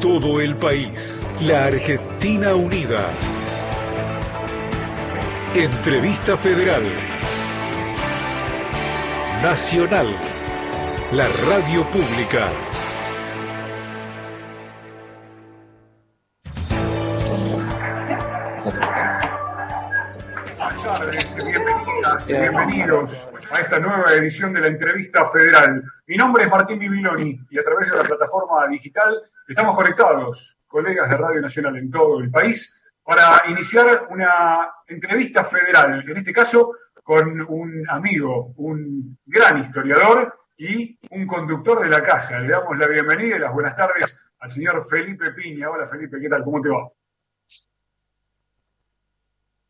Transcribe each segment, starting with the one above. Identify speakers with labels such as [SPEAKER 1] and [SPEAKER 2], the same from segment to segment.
[SPEAKER 1] todo el país. La Argentina Unida. Entrevista Federal. Nacional. La radio pública.
[SPEAKER 2] Buenas tardes, bienvenidas y bienvenidos a esta nueva edición de la entrevista federal. Mi nombre es Martín Bibiloni y a través de la plataforma digital estamos conectados, colegas de Radio Nacional en todo el país, para iniciar una entrevista federal, en este caso con un amigo, un gran historiador y un conductor de la casa. Le damos la bienvenida y las buenas tardes al señor Felipe Piña. Hola Felipe, ¿qué tal? ¿Cómo te va?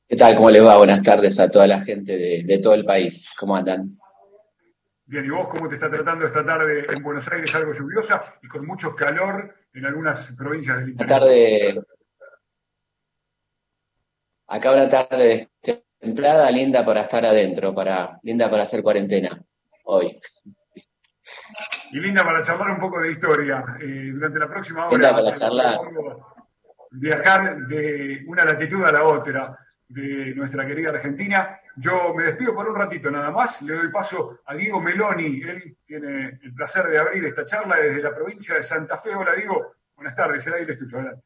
[SPEAKER 3] ¿Qué tal? ¿Cómo le va? Buenas tardes a toda la gente de, de todo el país. ¿Cómo andan?
[SPEAKER 2] Bien, ¿y vos cómo te está tratando esta tarde en Buenos Aires? Algo lluviosa y con mucho calor en algunas provincias del interior.
[SPEAKER 3] tarde. Acá una tarde templada, linda para estar adentro, para, linda para hacer cuarentena hoy.
[SPEAKER 2] Y linda para charlar un poco de historia. Eh, durante la próxima hora
[SPEAKER 3] Linda para charlar.
[SPEAKER 2] viajar de una latitud a la otra de nuestra querida Argentina. Yo me despido por un ratito nada más. Le doy paso a Diego Meloni. Él tiene el placer de abrir esta charla desde la provincia de Santa Fe. Hola, Diego. Buenas tardes. Será ahí le escucho. Adelante.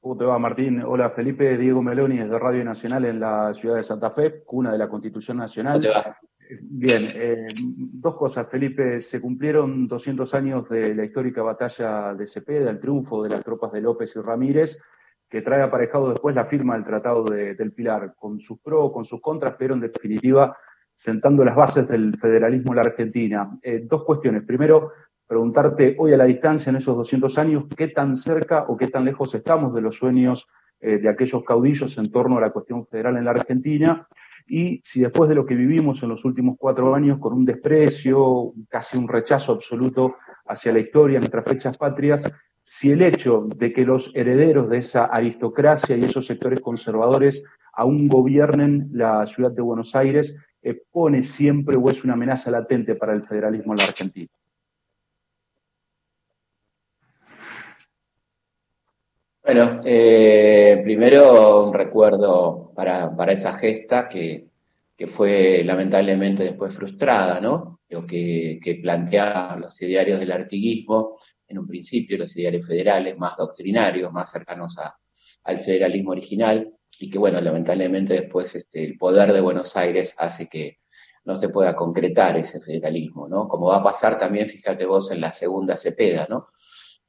[SPEAKER 4] ¿Cómo te va, Martín? Hola, Felipe Diego Meloni, de Radio Nacional en la ciudad de Santa Fe, cuna de la Constitución Nacional.
[SPEAKER 3] ¿Cómo te va?
[SPEAKER 4] Bien, eh, dos cosas, Felipe. Se cumplieron 200 años de la histórica batalla de Cepeda, el triunfo de las tropas de López y Ramírez, que trae aparejado después la firma del Tratado de- del Pilar, con sus pros, con sus contras, pero en definitiva sentando las bases del federalismo en la Argentina. Eh, dos cuestiones. Primero, preguntarte hoy a la distancia, en esos 200 años, qué tan cerca o qué tan lejos estamos de los sueños eh, de aquellos caudillos en torno a la cuestión federal en la Argentina y si después de lo que vivimos en los últimos cuatro años con un desprecio, casi un rechazo absoluto hacia la historia, nuestras fechas patrias, si el hecho de que los herederos de esa aristocracia y esos sectores conservadores aún gobiernen la ciudad de Buenos Aires eh, pone siempre o es una amenaza latente para el federalismo en la Argentina.
[SPEAKER 3] Bueno, eh, primero un recuerdo para, para esa gesta que, que fue lamentablemente después frustrada, ¿no? Lo que, que planteaban los idearios del artiguismo, en un principio los idearios federales más doctrinarios, más cercanos al federalismo original, y que bueno, lamentablemente después este, el poder de Buenos Aires hace que no se pueda concretar ese federalismo, ¿no? Como va a pasar también, fíjate vos, en la segunda Cepeda, ¿no?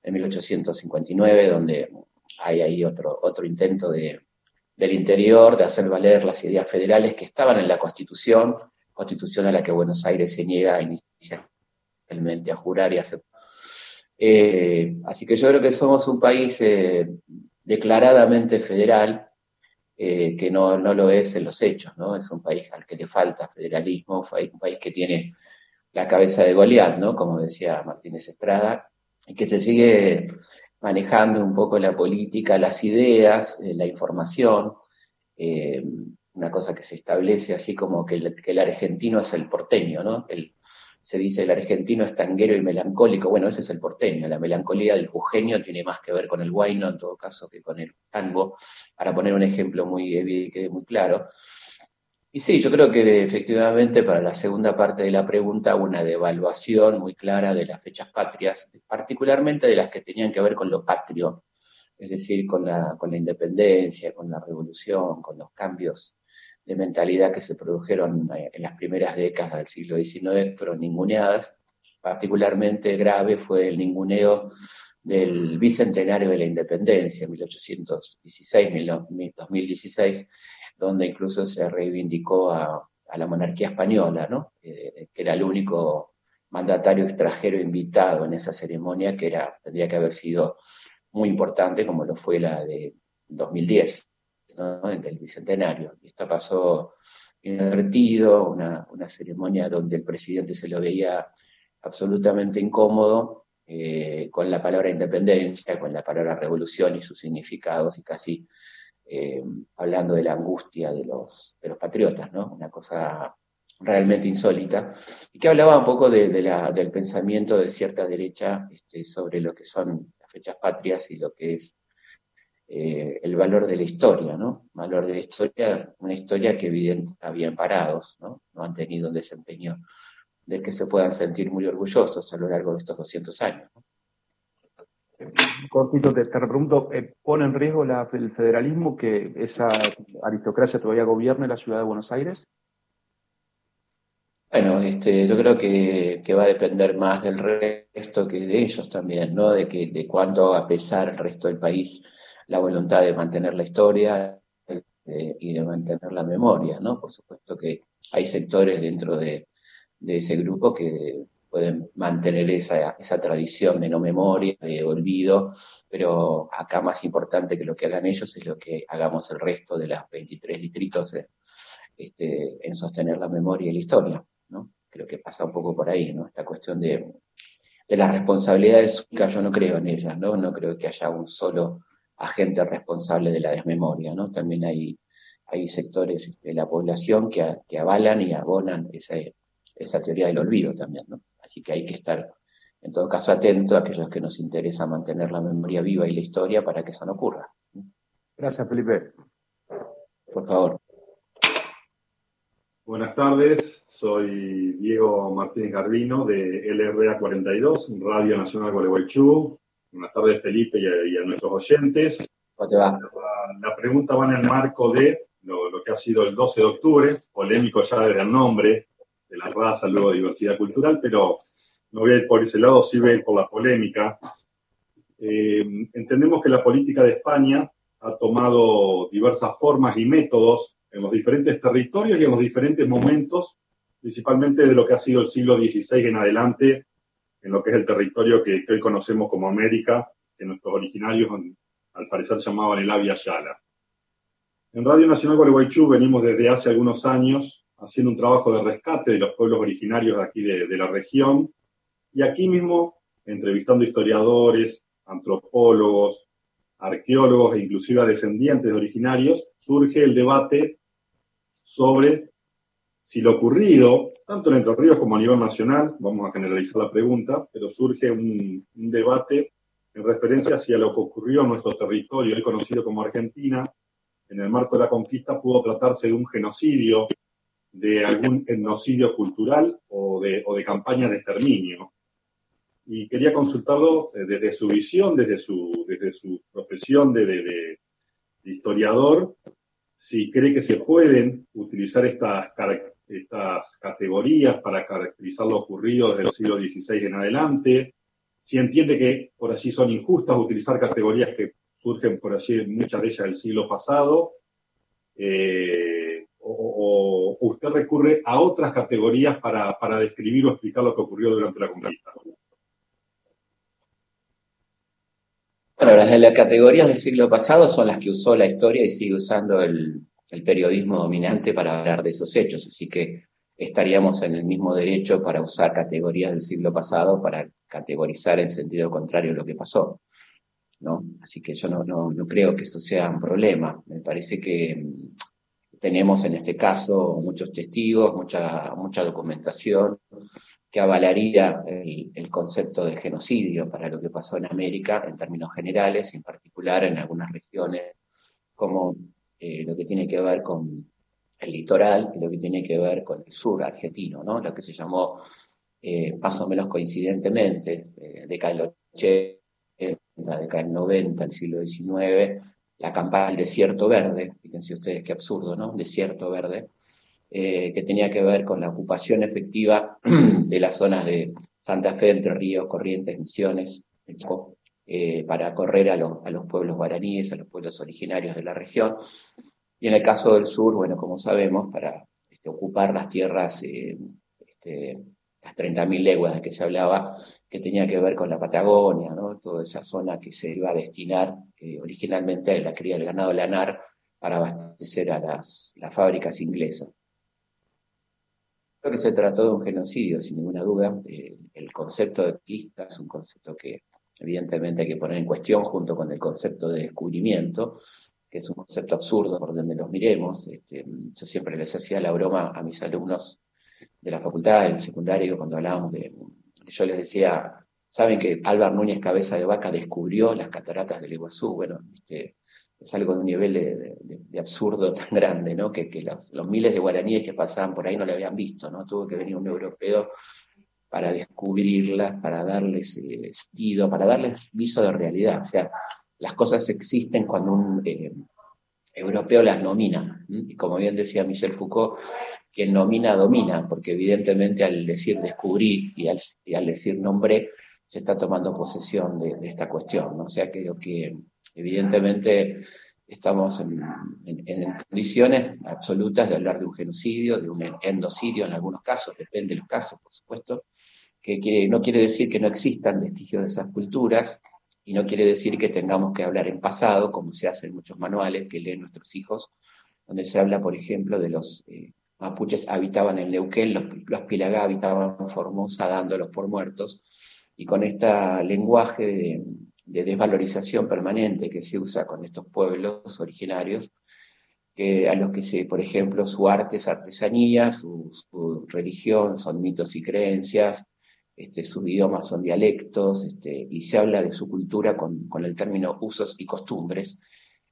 [SPEAKER 3] En 1859, donde hay ahí otro, otro intento de, del interior de hacer valer las ideas federales que estaban en la Constitución, Constitución a la que Buenos Aires se niega inicialmente a jurar y aceptar. Eh, así que yo creo que somos un país eh, declaradamente federal, eh, que no, no lo es en los hechos, ¿no? Es un país al que le falta federalismo, un país que tiene la cabeza de Goliat, ¿no? Como decía Martínez Estrada, y que se sigue manejando un poco la política, las ideas, la información, una cosa que se establece así como que el, que el argentino es el porteño, ¿no? El, se dice el argentino es tanguero y melancólico, bueno, ese es el porteño, la melancolía del jujeño tiene más que ver con el guayno en todo caso que con el tango, para poner un ejemplo muy, evi- muy claro. Y sí, yo creo que efectivamente para la segunda parte de la pregunta una devaluación muy clara de las fechas patrias, particularmente de las que tenían que ver con lo patrio, es decir, con la, con la independencia, con la revolución, con los cambios mentalidad que se produjeron eh, en las primeras décadas del siglo XIX, fueron ninguneadas. Particularmente grave fue el ninguneo del bicentenario de la independencia, 1816-2016, donde incluso se reivindicó a, la monarquía española. Eh, que era el único mandatario extranjero invitado en esa ceremonia, que era, tendría que haber sido muy importante, como lo fue la de 2010, ¿no? del bicentenario. Y esta pasó invertido, una, una ceremonia donde el presidente se lo veía absolutamente incómodo eh, con la palabra independencia, con la palabra revolución y sus significados, y casi eh, hablando de la angustia de los, de los patriotas, ¿no? Una cosa realmente insólita, y que hablaba un poco del pensamiento de cierta derecha este, sobre lo que son las fechas patrias y lo que es eh, el valor de la historia, ¿no? Valor de la historia, una historia que evidentemente bien parados, ¿no? No han tenido un desempeño del que se puedan sentir muy orgullosos a lo largo de estos 200 años.
[SPEAKER 4] Cortito, te, te pregunto, eh, ¿pone en riesgo el federalismo que esa aristocracia todavía gobierne la ciudad de Buenos Aires?
[SPEAKER 3] Bueno, este, yo creo que, va a depender más del resto que de ellos también, ¿no? De que de cuánto a pesar el resto del país la voluntad de mantener la historia eh, y de mantener la memoria, ¿no? Por supuesto que hay sectores dentro de, ese grupo que pueden mantener esa, esa tradición de no memoria, de olvido, pero acá más importante que lo que hagan ellos es lo que hagamos el resto de las 23 distritos este, en sostener la memoria y la historia, ¿no? Creo que pasa un poco por ahí, ¿no? Esta cuestión de, de las responsabilidades yo no creo en ellas, ¿no? No creo que haya un solo agente responsable de la desmemoria, ¿no? También hay, hay sectores de la población que, que avalan y abonan ese, esa teoría del olvido también, ¿no? Así que hay que estar, en todo caso, atento a aquellos que nos interesa mantener la memoria viva y la historia para que eso no ocurra.
[SPEAKER 4] Gracias, Felipe.
[SPEAKER 3] Por favor.
[SPEAKER 5] Buenas tardes, soy Diego Martínez Garbino de LRA 42, Radio Nacional Gualeguaychú. Buenas tardes, Felipe, y a, nuestros oyentes.
[SPEAKER 3] ¿Cómo te va?
[SPEAKER 5] La, pregunta va en el marco de lo, lo, que ha sido el 12 de octubre, polémico ya desde el nombre, de la raza, luego diversidad cultural, pero no voy a ir por ese lado, sí voy a ir por la polémica. Eh, entendemos que la política de España ha tomado diversas formas y métodos en los diferentes territorios y en los diferentes momentos, principalmente de lo que ha sido el siglo XVI en adelante, en lo que es el territorio que, hoy conocemos como América, que nuestros originarios al parecer llamaban el Avia Yala. En Radio Nacional Gualeguaychú venimos desde hace algunos años haciendo un trabajo de rescate de los pueblos originarios de aquí de, la región. Y aquí mismo, entrevistando historiadores, antropólogos, arqueólogos e inclusive descendientes de originarios, surge el debate sobre si lo ocurrido, tanto en Entre Ríos como a nivel nacional, vamos a generalizar la pregunta, pero surge un, debate en referencia hacia lo que ocurrió en nuestro territorio, hoy conocido como Argentina, en el marco de la conquista pudo tratarse de un genocidio de algún etnocidio cultural o de, o de campaña de exterminio. Y quería consultarlo eh, desde su visión, desde su, desde su profesión de, de, historiador, si cree que se pueden utilizar estas, estas categorías para caracterizar lo ocurrido desde el siglo XVI en adelante, si entiende que por allí son injustas utilizar categorías que surgen por allí, muchas de ellas del siglo pasado, eh, o, usted recurre a otras categorías para, para describir o explicar lo que ocurrió durante la conquista?
[SPEAKER 3] Bueno, las de las categorías del siglo pasado son las que usó la historia y sigue usando el, el periodismo dominante para hablar de esos hechos, así que estaríamos en el mismo derecho para usar categorías del siglo pasado para categorizar en sentido contrario lo que pasó. ¿no? Así que yo no, no, no creo que eso sea un problema. Me parece que tenemos en este caso muchos testigos, mucha, mucha documentación que avalaría el, concepto de genocidio para lo que pasó en América en términos generales, en particular en algunas regiones como eh, lo que tiene que ver con el litoral y lo que tiene que ver con el sur argentino, ¿no? lo que se llamó eh, más o menos coincidentemente, eh, década del 80, década del 90, el siglo XIX, la campaña del desierto verde, fíjense ustedes qué absurdo, ¿no? Desierto verde, eh, que tenía que ver con la ocupación efectiva de las zonas de Santa Fe, Entre Ríos, Corrientes, Misiones, eh, para correr a, los pueblos guaraníes, a los pueblos originarios de la región. Y en el caso del sur, bueno, como sabemos, para este, ocupar las tierras, eh, este, las 30.000 leguas de que se hablaba, que tenía que ver con la Patagonia, ¿no? toda esa zona que se iba a destinar eh, originalmente a la cría del ganado lanar para abastecer a las, las fábricas inglesas. Creo que se trató de un genocidio, sin ninguna duda. Eh, el concepto de conquista es un concepto que evidentemente hay que poner en cuestión junto con el concepto de descubrimiento, que es un concepto absurdo por donde los miremos. Este, yo siempre les hacía la broma a mis alumnos de la facultad, del secundario, cuando hablábamos de yo les decía, Saben que Álvaro Núñez Cabeza de Vaca descubrió las cataratas del Iguazú. Bueno, este, es algo de un nivel de, absurdo tan grande, ¿no? Que, los, miles de guaraníes que pasaban por ahí no le habían visto, ¿no? Tuvo que venir un europeo para descubrirlas, para darles eh, sentido, para darles viso de realidad. O sea, las cosas existen cuando un eh, europeo las nomina. Y como bien decía Michel Foucault, quien nomina domina, porque evidentemente al decir descubrir y al, decir nombre se está tomando posesión de, esta cuestión. O sea, creo que evidentemente estamos en, condiciones absolutas de hablar de un genocidio, de un endocidio en algunos casos, depende de los casos, por supuesto, que, no quiere decir que no existan vestigios de esas culturas y no quiere decir que tengamos que hablar en pasado, como se hace en muchos manuales que leen nuestros hijos, donde se habla, por ejemplo, de los eh, mapuches habitaban en Neuquén, los, Pilagá habitaban en Formosa dándolos por muertos, y con este lenguaje de, de desvalorización permanente que se usa con estos pueblos originarios, que a los que se, por ejemplo, su arte es artesanía, su, religión son mitos y creencias, este, sus idiomas son dialectos, este, y se habla de su cultura con, el término usos y costumbres,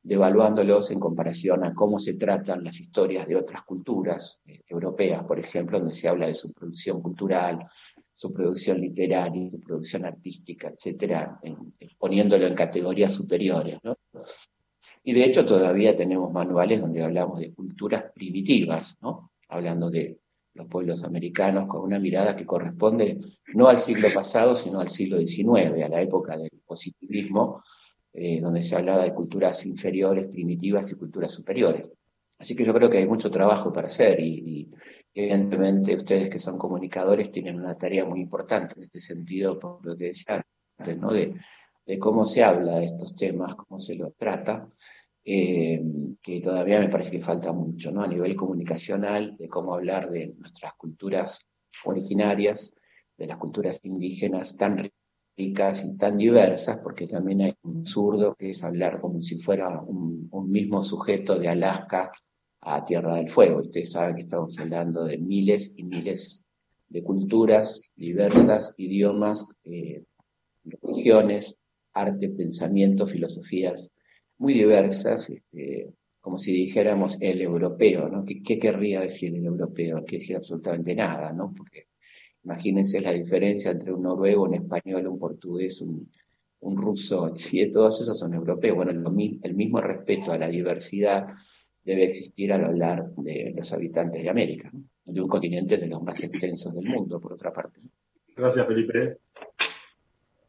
[SPEAKER 3] devaluándolos en comparación a cómo se tratan las historias de otras culturas eh, europeas, por ejemplo, donde se habla de su producción cultural, su producción literaria, su producción artística, etcétera, poniéndolo en categorías superiores. ¿no? Y de hecho todavía tenemos manuales donde hablamos de culturas primitivas, hablando de los pueblos americanos con una mirada que corresponde no al siglo pasado, sino al siglo XIX, a la época del positivismo, eh, donde se hablaba de culturas inferiores, primitivas y culturas superiores. Así que yo creo que hay mucho trabajo para hacer y Evidentemente, ustedes que son comunicadores tienen una tarea muy importante en este sentido, por lo que decía antes, de, cómo se habla de estos temas, cómo se los trata, eh, que todavía me parece que falta mucho, ¿no? A nivel comunicacional, de cómo hablar de nuestras culturas originarias, de las culturas indígenas tan ricas y tan diversas, porque también hay un absurdo que es hablar como si fuera un mismo sujeto de Alaska a Tierra del Fuego. Ustedes saben que estamos hablando de miles y miles de culturas diversas, idiomas, eh, religiones, arte, pensamiento, filosofías muy diversas, este, como si dijéramos el europeo, ¿no? ¿Qué, querría decir el europeo? No quiere decir absolutamente nada, ¿no? Porque imagínense la diferencia entre un noruego, un español, un portugués, un, ruso, si todos esos son europeos. Bueno, el mismo respeto a la diversidad debe existir al hablar de los habitantes de América, de un continente de los más extensos del mundo, por otra parte.
[SPEAKER 5] Gracias, Felipe.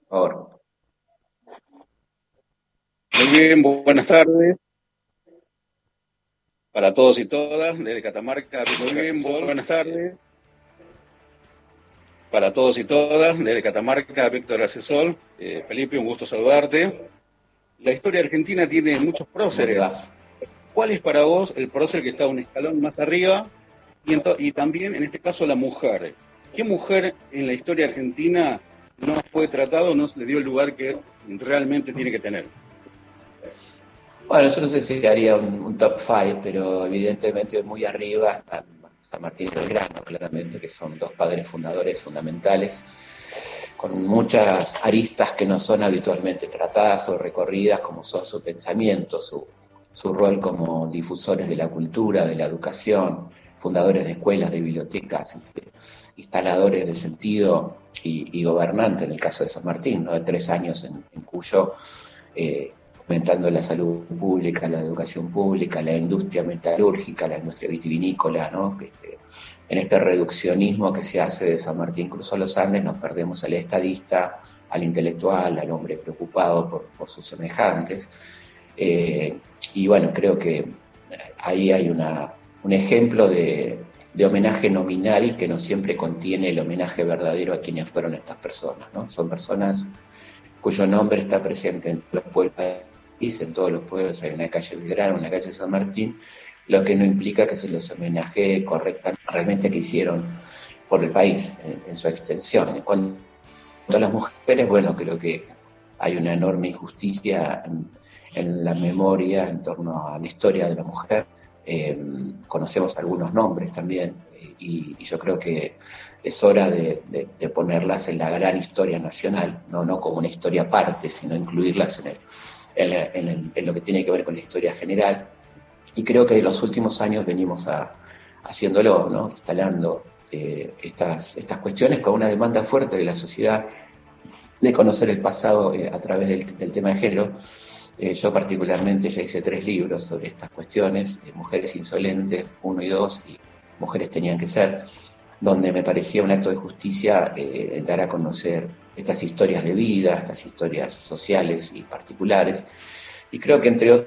[SPEAKER 3] Por favor.
[SPEAKER 6] Muy bien, buenas tardes. Para todos y todas, desde Catamarca. Muy bien, buenas tardes. Para todos y todas, desde Catamarca, Víctor Asesor. Eh, Felipe, un gusto saludarte. La historia argentina tiene muchos próceres ¿Cuál es para vos el prócer que está un escalón más arriba? Y, también, en este caso, la mujer. ¿Qué mujer en la historia argentina no fue tratado, no le dio el lugar que realmente tiene que tener?
[SPEAKER 3] Bueno, yo no sé si haría un, top five, pero evidentemente muy arriba está San Martín del Grano, claramente, que son dos padres fundadores fundamentales, con muchas aristas que no son habitualmente tratadas o recorridas, como son su pensamiento, su, rol como difusores de la cultura, de la educación, fundadores de escuelas, de bibliotecas, este, instaladores de sentido y, gobernante, en el caso de San Martín, ¿no? de tres años en, Cuyo, eh, fomentando la salud pública, la educación pública, la industria metalúrgica, la industria vitivinícola, ¿no? Este, en este reduccionismo que se hace de San Martín cruzó los Andes, nos perdemos al estadista, al intelectual, al hombre preocupado por, por sus semejantes, eh, y bueno, creo que ahí hay una, un ejemplo de, homenaje nominal que no siempre contiene el homenaje verdadero a quienes fueron estas personas. ¿no? Son personas cuyo nombre está presente en los pueblos en todos los pueblos hay una calle Belgrano, una calle San Martín, lo que no implica que se los homenaje correctamente realmente que hicieron por el país en, su extensión. En cuanto a las mujeres, bueno, creo que hay una enorme injusticia en la memoria en torno a la historia de la mujer. Eh, conocemos algunos nombres también, y, yo creo que es hora de, ponerlas en la gran historia nacional, no, no como una historia aparte, sino incluirlas en, en, lo que tiene que ver con la historia general. Y creo que en los últimos años venimos a, haciéndolo, ¿no? instalando eh, estas, cuestiones con una demanda fuerte de la sociedad de conocer el pasado eh, a través del, tema de género. Eh, yo particularmente ya hice tres libros sobre estas cuestiones, Mujeres Insolentes, uno y dos, y Mujeres Tenían que Ser, donde me parecía un acto de justicia dar a conocer estas historias de vida, estas historias sociales y particulares. Y creo que entre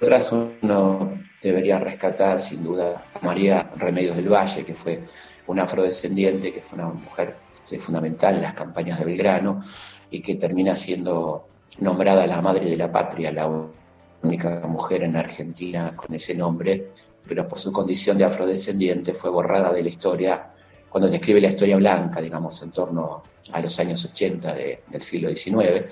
[SPEAKER 3] otras uno debería rescatar sin duda a María Remedios del Valle, que fue una afrodescendiente, que fue una mujer fundamental en las campañas de Belgrano y que termina siendo nombrada la madre de la patria, la única mujer en Argentina con ese nombre, pero por su condición de afrodescendiente fue borrada de la historia cuando se escribe la historia blanca, digamos, en torno a los años 80 del siglo XIX.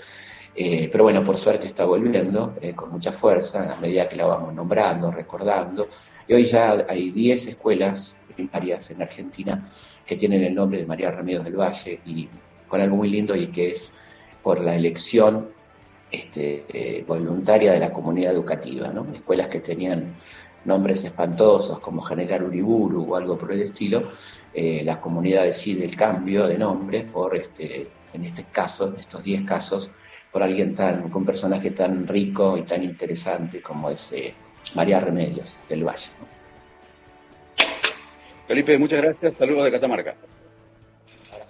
[SPEAKER 3] Eh, pero bueno, por suerte está volviendo eh, con mucha fuerza a medida que la vamos nombrando, recordando. Y hoy ya hay 10 escuelas primarias en Argentina que tienen el nombre de María Remedios del Valle y con algo muy lindo y que es por la elección este, eh, voluntaria de la comunidad educativa, ¿no? escuelas que tenían nombres espantosos como General Uriburu o algo por el estilo, eh, la comunidad decide el cambio de nombre por, este, en este caso, en estos 10 casos, por alguien tan, con un personaje tan rico y tan interesante como es eh, María Remedios del Valle.
[SPEAKER 6] Felipe, muchas gracias. Saludos de Catamarca.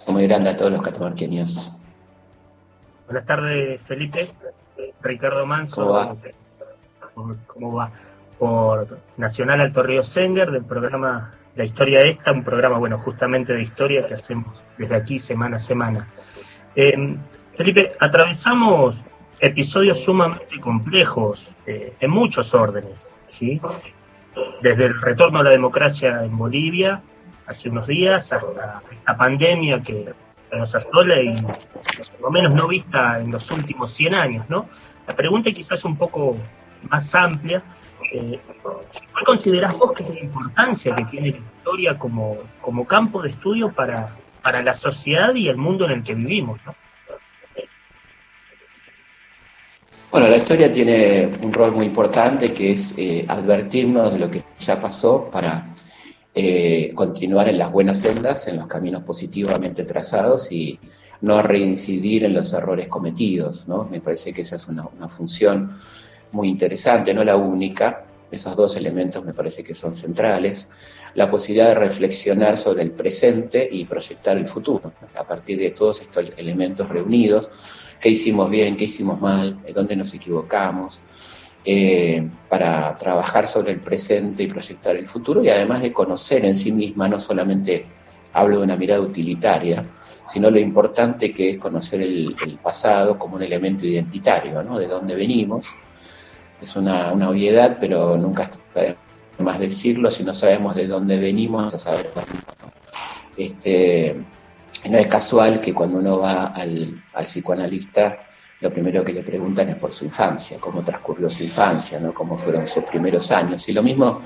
[SPEAKER 3] Muy grande a todos los catamarqueños.
[SPEAKER 7] Buenas tardes, Felipe. Ricardo Manso.
[SPEAKER 3] ¿Cómo va?
[SPEAKER 7] ¿Cómo va? Por Nacional Alto Río Sender, del programa La Historia Esta, un programa, bueno, justamente de historia que hacemos desde aquí semana a semana. Eh, Felipe, atravesamos episodios sumamente complejos eh, en muchos órdenes, ¿sí? desde el retorno a la democracia en Bolivia hace unos días hasta la pandemia que nos asola y por lo menos no vista en los últimos 100 años, ¿no? La pregunta quizás un poco más amplia. Eh, ¿Cuál considerás vos que es la importancia que tiene la historia como, como campo de estudio para, para la sociedad y el mundo en el que vivimos, ¿no?
[SPEAKER 3] Bueno, la historia tiene un rol muy importante que es eh, advertirnos de lo que ya pasó para eh, continuar en las buenas sendas, en los caminos positivamente trazados y no reincidir en los errores cometidos. ¿no? Me parece que esa es una, una función muy interesante, no la única. Esos dos elementos me parece que son centrales. La posibilidad de reflexionar sobre el presente y proyectar el futuro. A partir de todos estos elementos reunidos, qué hicimos bien, qué hicimos mal, dónde nos equivocamos, eh, para trabajar sobre el presente y proyectar el futuro y además de conocer en sí misma, no solamente hablo de una mirada utilitaria, sino lo importante que es conocer el, pasado como un elemento identitario, ¿no? De dónde venimos. Es una, una obviedad, pero nunca más decirlo, si no sabemos de dónde venimos, a. Este, no es casual que cuando uno va al, psicoanalista, lo primero que le preguntan es por su infancia, cómo transcurrió su infancia, ¿no? cómo fueron sus primeros años. Y lo mismo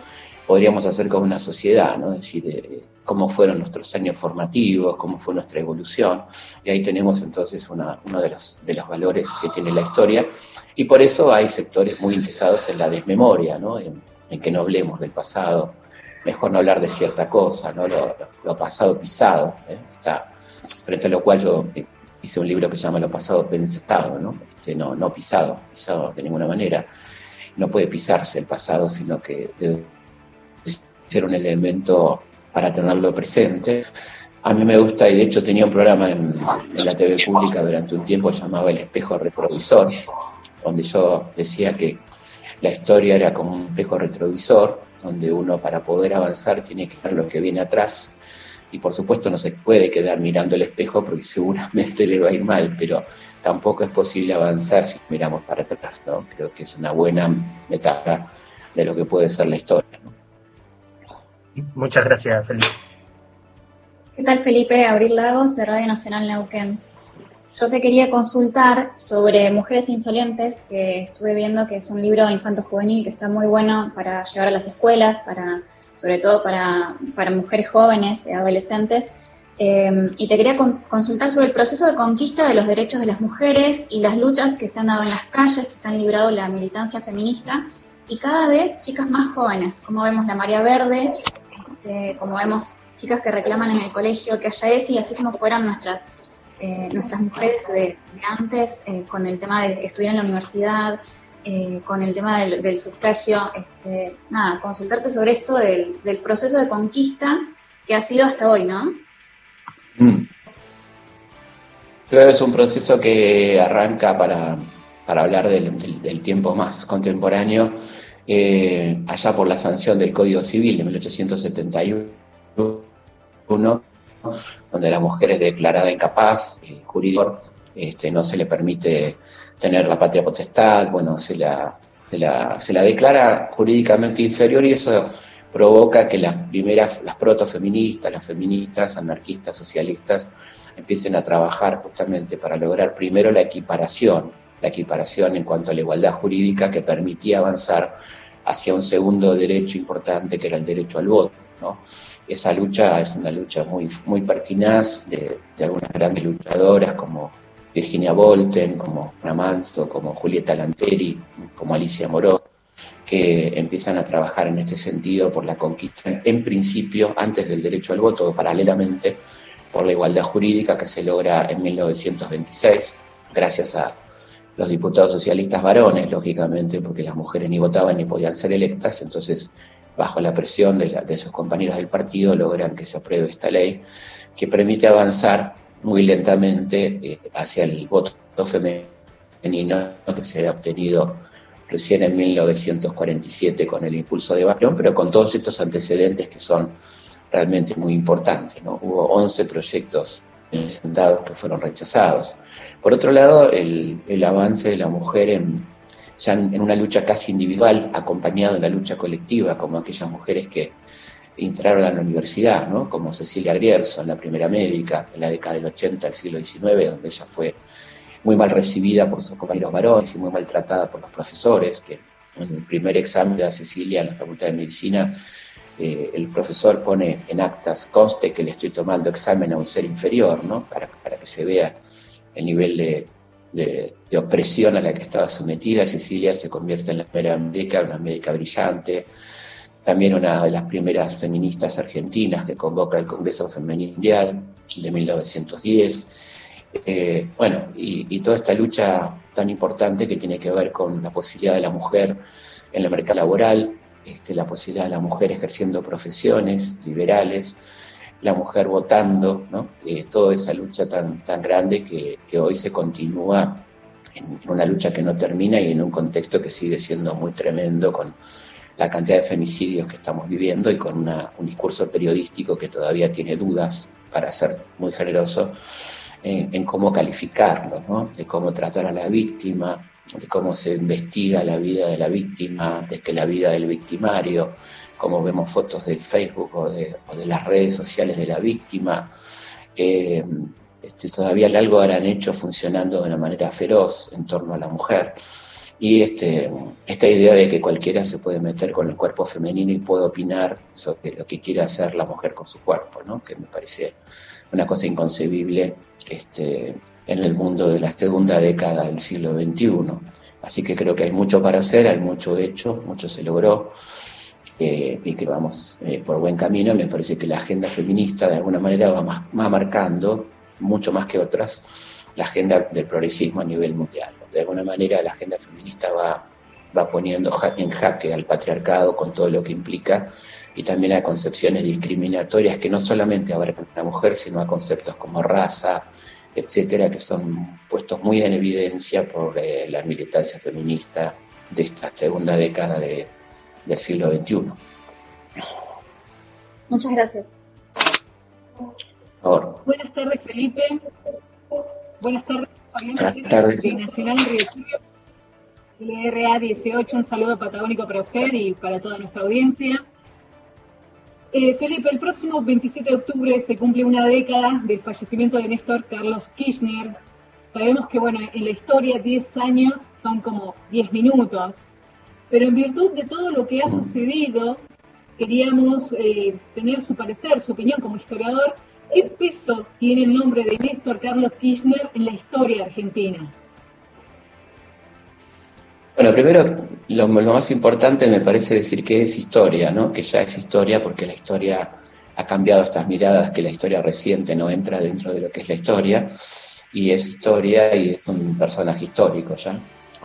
[SPEAKER 3] podríamos hacer con una sociedad, ¿no? es decir, eh, cómo fueron nuestros años formativos, cómo fue nuestra evolución. Y ahí tenemos entonces uno de los, valores que tiene la historia. Y por eso hay sectores muy interesados en la desmemoria, ¿no? en, que no hablemos del pasado, mejor no hablar de cierta cosa, ¿no? lo, pasado pisado. ¿eh? Está frente a lo cual yo hice un libro que se llama Lo pasado pensado, ¿no? Este, no, no pisado, pisado de ninguna manera. No puede pisarse el pasado, sino que debe ser un elemento para tenerlo presente. A mí me gusta, y de hecho tenía un programa en, la TV pública durante un tiempo llamado El espejo retrovisor, donde yo decía que la historia era como un espejo retrovisor, donde uno para poder avanzar tiene que ver lo que viene atrás y por supuesto no se puede quedar mirando el espejo porque seguramente le va a ir mal, pero tampoco es posible avanzar si miramos para atrás, ¿no? Creo que es una buena metáfora de lo que puede ser la historia.
[SPEAKER 7] Muchas gracias, Felipe.
[SPEAKER 8] ¿Qué tal, Felipe? Abril Lagos, de Radio Nacional Neuquén. Yo te quería consultar sobre Mujeres Insolentes, que estuve viendo que es un libro infanto juvenil que está muy bueno para llevar a las escuelas, para sobre todo para, para mujeres jóvenes y adolescentes. Em, y te quería consultar sobre el proceso de conquista de los derechos de las mujeres y las luchas que se han dado en las calles, que se han librado la militancia feminista, y cada vez chicas más jóvenes, como vemos la María Verde, este, como vemos chicas que reclaman en el colegio que haya ESI, así como fueran nuestras, eh, nuestras mujeres de, antes, eh, con el tema de estudiar en la universidad, eh, con el tema del, sufragio. Este, nada, consultarte sobre esto del, del proceso de conquista que ha sido hasta hoy, ¿no?
[SPEAKER 3] Mm. Creo que es un proceso que arranca para, hablar del, tiempo más contemporáneo, eh, allá por la sanción del Código Civil de 1871, donde la mujer es declarada incapaz, jurídico, este, no se le permite tener la patria potestad, bueno, se la, se la, se la declara jurídicamente inferior y eso provoca que las primeras, las protofeministas, las feministas, anarquistas, socialistas, empiecen a trabajar justamente para lograr primero la equiparación, la equiparación en cuanto a la igualdad jurídica que permitía avanzar hacia un segundo derecho importante que era el derecho al voto. Esa lucha es una lucha muy, muy pertinaz de, algunas grandes luchadoras como Virginia Volten, como Ana Manso, como Julieta Lanteri, como Alicia Moró, que empiezan a trabajar en este sentido por la conquista, en principio, antes del derecho al voto, paralelamente, por la igualdad jurídica que se logra en 1926, gracias a los diputados socialistas varones, lógicamente, porque las mujeres ni votaban ni podían ser electas, entonces, bajo la presión de, sus compañeros del partido, logran que se apruebe esta ley que permite avanzar muy lentamente eh, hacia el voto femenino que se ha obtenido recién en 1947 con el impulso de Barón, pero con todos estos antecedentes que son realmente muy importantes. ¿no? Hubo 11 proyectos presentados que fueron rechazados. Por otro lado, el, avance de la mujer en, ya en, una lucha casi individual, acompañado en la lucha colectiva, como aquellas mujeres que entraron a la universidad, ¿no? como Cecilia Grierson, la primera médica en la década del 80 del siglo XIX, donde ella fue muy mal recibida por sus compañeros varones y muy maltratada por los profesores, que en el primer examen de Cecilia en la Facultad de Medicina, eh, el profesor pone en actas, conste que le estoy tomando examen a un ser inferior, ¿no? para, para que se vea el nivel de, de, opresión a la que estaba sometida. Cecilia se convierte en la primera médica, una médica brillante, también una de las primeras feministas argentinas que convoca el Congreso Femenino de 1910 eh, bueno, y, toda esta lucha tan importante que tiene que ver con la posibilidad de la mujer en el mercado laboral, este, la posibilidad de la mujer ejerciendo profesiones liberales, la mujer votando, ¿no? Eh, toda esa lucha tan, tan grande que, hoy se continúa en, una lucha que no termina y en un contexto que sigue siendo muy tremendo con la cantidad de femicidios que estamos viviendo y con un discurso periodístico que todavía tiene dudas, para ser muy generoso, en, cómo calificarlo, ¿no? de cómo tratar a la víctima, de cómo se investiga la vida de la víctima antes que la vida del victimario, cómo vemos fotos del Facebook o de, las redes sociales de la víctima. Eh, este, todavía algo habrán hecho funcionando de una manera feroz en torno a la mujer. Y este, esta idea de que cualquiera se puede meter con el cuerpo femenino y puede opinar sobre lo que quiere hacer la mujer con su cuerpo, ¿no? que me parece una cosa inconcebible este, en el mundo de la segunda década del siglo XXI. Así que creo que hay mucho para hacer, hay mucho hecho, mucho se logró eh, y que vamos eh, por buen camino. Me parece que la agenda feminista de alguna manera va, más, marcando, mucho más que otras, la agenda del progresismo a nivel mundial. De alguna manera la agenda feminista va, va poniendo en jaque al patriarcado con todo lo que implica y también a concepciones discriminatorias que no solamente abarcan a la mujer, sino a conceptos como raza, etcétera, que son puestos muy en evidencia por eh, la militancia feminista de esta segunda década de, del siglo XXI.
[SPEAKER 8] Muchas gracias.
[SPEAKER 9] Buenas tardes, Felipe. Buenas tardes,
[SPEAKER 3] Buenas tardes.
[SPEAKER 9] de Nacional LRA 18, un saludo patagónico para usted y para toda nuestra audiencia. Eh, Felipe, el próximo 27 de octubre se cumple una década del fallecimiento de Néstor Carlos Kirchner. Sabemos que, bueno, en la historia 10 años son como 10 minutos, pero en virtud de todo lo que ha sucedido, queríamos eh, tener su parecer, su opinión como historiador. ¿Qué peso tiene el nombre de Néstor Carlos Kirchner en la historia argentina?
[SPEAKER 3] Bueno, primero, lo, más importante me parece decir que es historia, ¿no? Que ya es historia porque la historia ha cambiado estas miradas, que la historia reciente no entra dentro de lo que es la historia, y es historia y es un personaje histórico ya,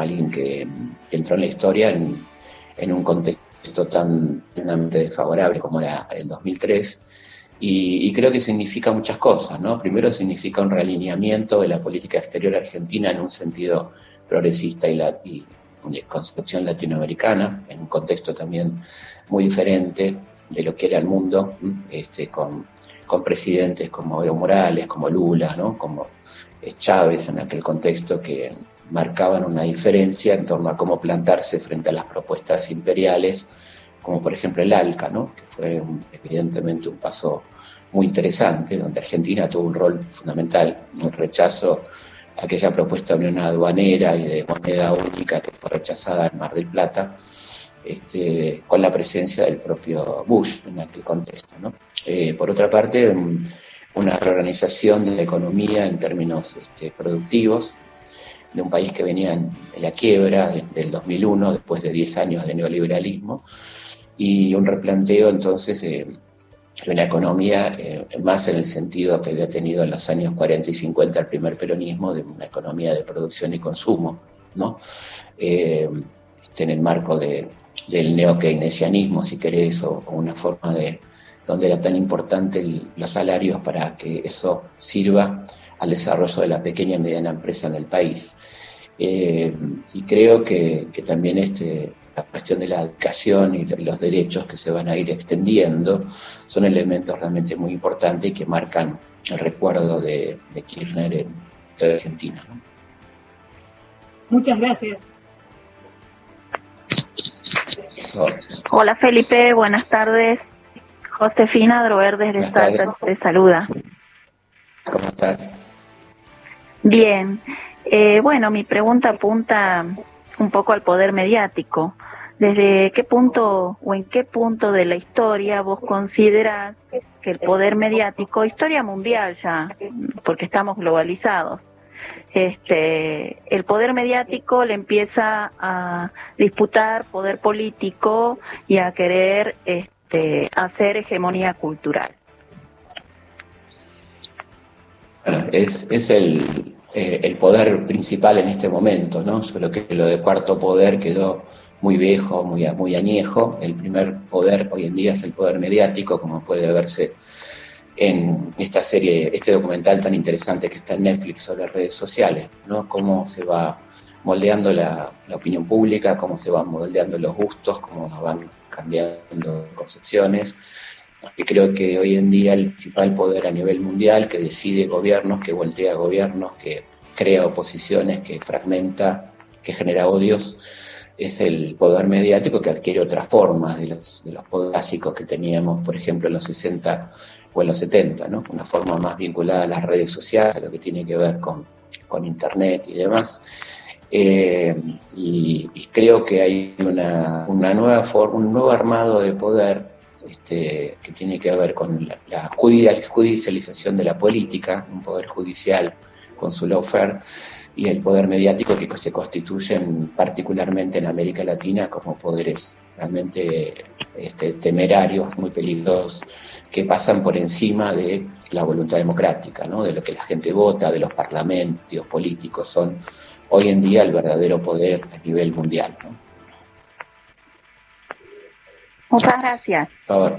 [SPEAKER 3] alguien que, entró en la historia en, un contexto tan plenamente desfavorable como era el 2003, y, creo que significa muchas cosas, ¿no? Primero significa un realineamiento de la política exterior argentina en un sentido progresista y, la, de concepción latinoamericana, en un contexto también muy diferente de lo que era el mundo, este, con, con presidentes como Evo Morales, como Lula, ¿no? como eh, Chávez en aquel contexto que marcaban una diferencia en torno a cómo plantarse frente a las propuestas imperiales, como por ejemplo el ALCA, ¿no? que fue evidentemente un paso muy interesante, donde Argentina tuvo un rol fundamental, un rechazo aquella propuesta de unión aduanera y de moneda única que fue rechazada en Mar del Plata, este, con la presencia del propio Bush en aquel contexto. Eh, por otra parte, una reorganización de la economía en términos este, productivos, de un país que venía en la quiebra del 2001, después de 10 años de neoliberalismo, y un replanteo entonces de una economía eh, más en el sentido que había tenido en los años 40 y 50 el primer peronismo, de una economía de producción y consumo, ¿no? Eh, este, en el marco de, del neo-keynesianismo, si querés, o, una forma de donde era tan importante los salarios para que eso sirva al desarrollo de la pequeña y mediana empresa en el país. Eh, y creo que, que también este, la cuestión de la educación y los derechos que se van a ir extendiendo son elementos realmente muy importantes y que marcan el recuerdo de, Kirchner en toda Argentina.
[SPEAKER 9] Muchas gracias.
[SPEAKER 10] Hola Felipe, buenas tardes. Josefina Drover desde Salta te saluda.
[SPEAKER 3] ¿Cómo estás?
[SPEAKER 10] Bien. Eh, bueno, mi pregunta apunta un poco al poder mediático desde qué punto o en qué punto de la historia vos considerás que el poder mediático, historia mundial ya, porque estamos globalizados, este, el poder mediático le empieza a disputar poder político y a querer este, hacer hegemonía cultural.
[SPEAKER 3] Es, es el, eh, el poder principal en este momento, ¿no? Solo que lo de cuarto poder quedó muy viejo, muy, muy añejo. El primer poder hoy en día es el poder mediático, como puede verse en esta serie, este documental tan interesante que está en Netflix sobre redes sociales, ¿no? Cómo se va moldeando la, opinión pública, cómo se van moldeando los gustos, cómo van cambiando concepciones. Y creo que hoy en día el principal poder a nivel mundial que decide gobiernos, que voltea gobiernos, que crea oposiciones, que fragmenta, que genera odios, es el poder mediático que adquiere otras formas de los, de los poderes básicos que teníamos, por ejemplo, en los 60 o en los 70, ¿no? Una forma más vinculada a las redes sociales, a lo que tiene que ver con, con Internet y demás. Eh, y, creo que hay una, una nueva forma, un nuevo armado de poder este, que tiene que ver con la, judicialización de la política, un poder judicial con su lawfare, y el poder mediático que se constituyen particularmente en América Latina como poderes realmente este, temerarios, muy peligrosos, que pasan por encima de la voluntad democrática, de lo que la gente vota, de los parlamentos políticos, son hoy en día el verdadero poder a nivel mundial.
[SPEAKER 10] Muchas gracias.
[SPEAKER 3] Por favor.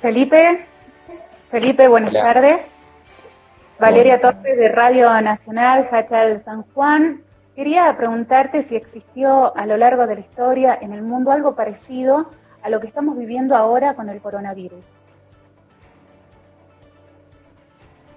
[SPEAKER 11] Felipe, Felipe, buenas tardes. Valeria Torres de Radio Nacional, Hachal San Juan. Quería preguntarte si existió a lo largo de la historia en el mundo algo parecido a lo que estamos viviendo ahora con el coronavirus.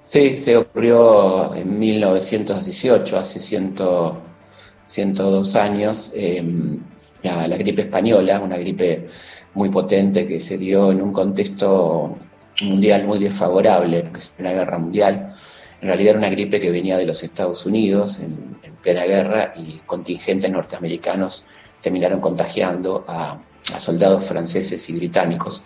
[SPEAKER 3] Sí, se ocurrió en 1918, hace 102 años, em, la, gripe española, una gripe muy potente que se dio en un contexto mundial muy desfavorable, que es la guerra mundial. En realidad era una gripe que venía de los Estados Unidos en, plena guerra y contingentes norteamericanos terminaron contagiando a, a soldados franceses y británicos.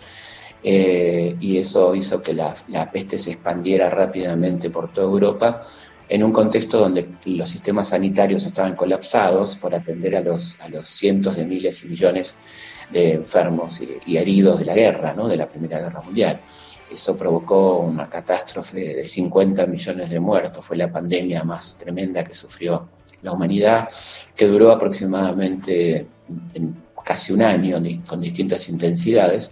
[SPEAKER 3] Eh, y eso hizo que la, peste se expandiera rápidamente por toda Europa en un contexto donde los sistemas sanitarios estaban colapsados por atender a los, a los cientos de miles y millones de enfermos y, heridos de la guerra, ¿no? de la Primera Guerra Mundial. Eso provocó una catástrofe de 50 millones de muertos, fue la pandemia más tremenda que sufrió la humanidad, que duró aproximadamente casi un año con distintas intensidades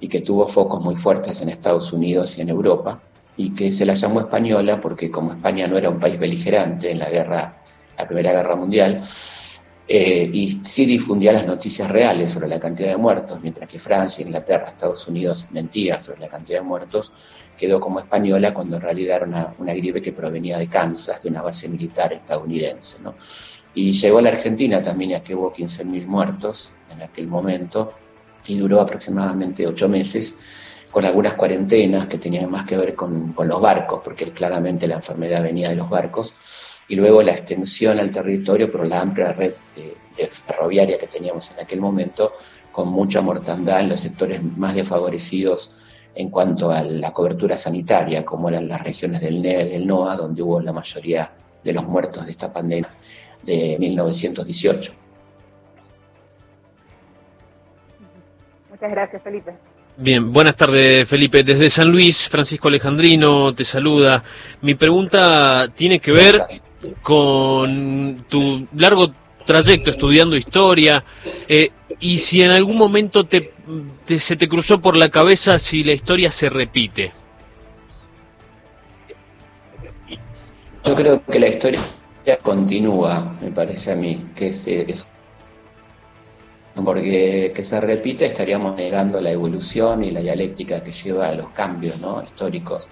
[SPEAKER 3] y que tuvo focos muy fuertes en Estados Unidos y en Europa, y que se la llamó española porque como España no era un país beligerante en la guerra, la Primera Guerra Mundial, eh, y sí difundía las noticias reales sobre la cantidad de muertos, mientras que Francia, Inglaterra, Estados Unidos mentían sobre la cantidad de muertos, quedó como española cuando en realidad era una, gripe que provenía de Kansas, de una base militar estadounidense. ¿no? Y llegó a la Argentina también, ya que hubo 15.000 muertos en aquel momento, y duró aproximadamente ocho meses, con algunas cuarentenas que tenían más que ver con, con los barcos, porque claramente la enfermedad venía de los barcos, y luego la extensión al territorio por la amplia red ferroviaria que teníamos en aquel momento, con mucha mortandad en los sectores más desfavorecidos en cuanto a la cobertura sanitaria, como eran las regiones del NEA y del NOA, donde hubo la mayoría de los muertos de esta pandemia de 1918.
[SPEAKER 11] Muchas gracias, Felipe.
[SPEAKER 12] Bien, buenas tardes Felipe. Desde San Luis, Francisco Alejandrino te saluda. Mi pregunta tiene que ver con tu largo trayecto estudiando historia eh, y si en algún momento te, se te cruzó por la cabeza si la historia se repite.
[SPEAKER 3] Yo creo que la historia continúa, me parece a mí, que es, es porque que se repite estaríamos negando la evolución y la dialéctica que lleva a los cambios ¿no? históricos.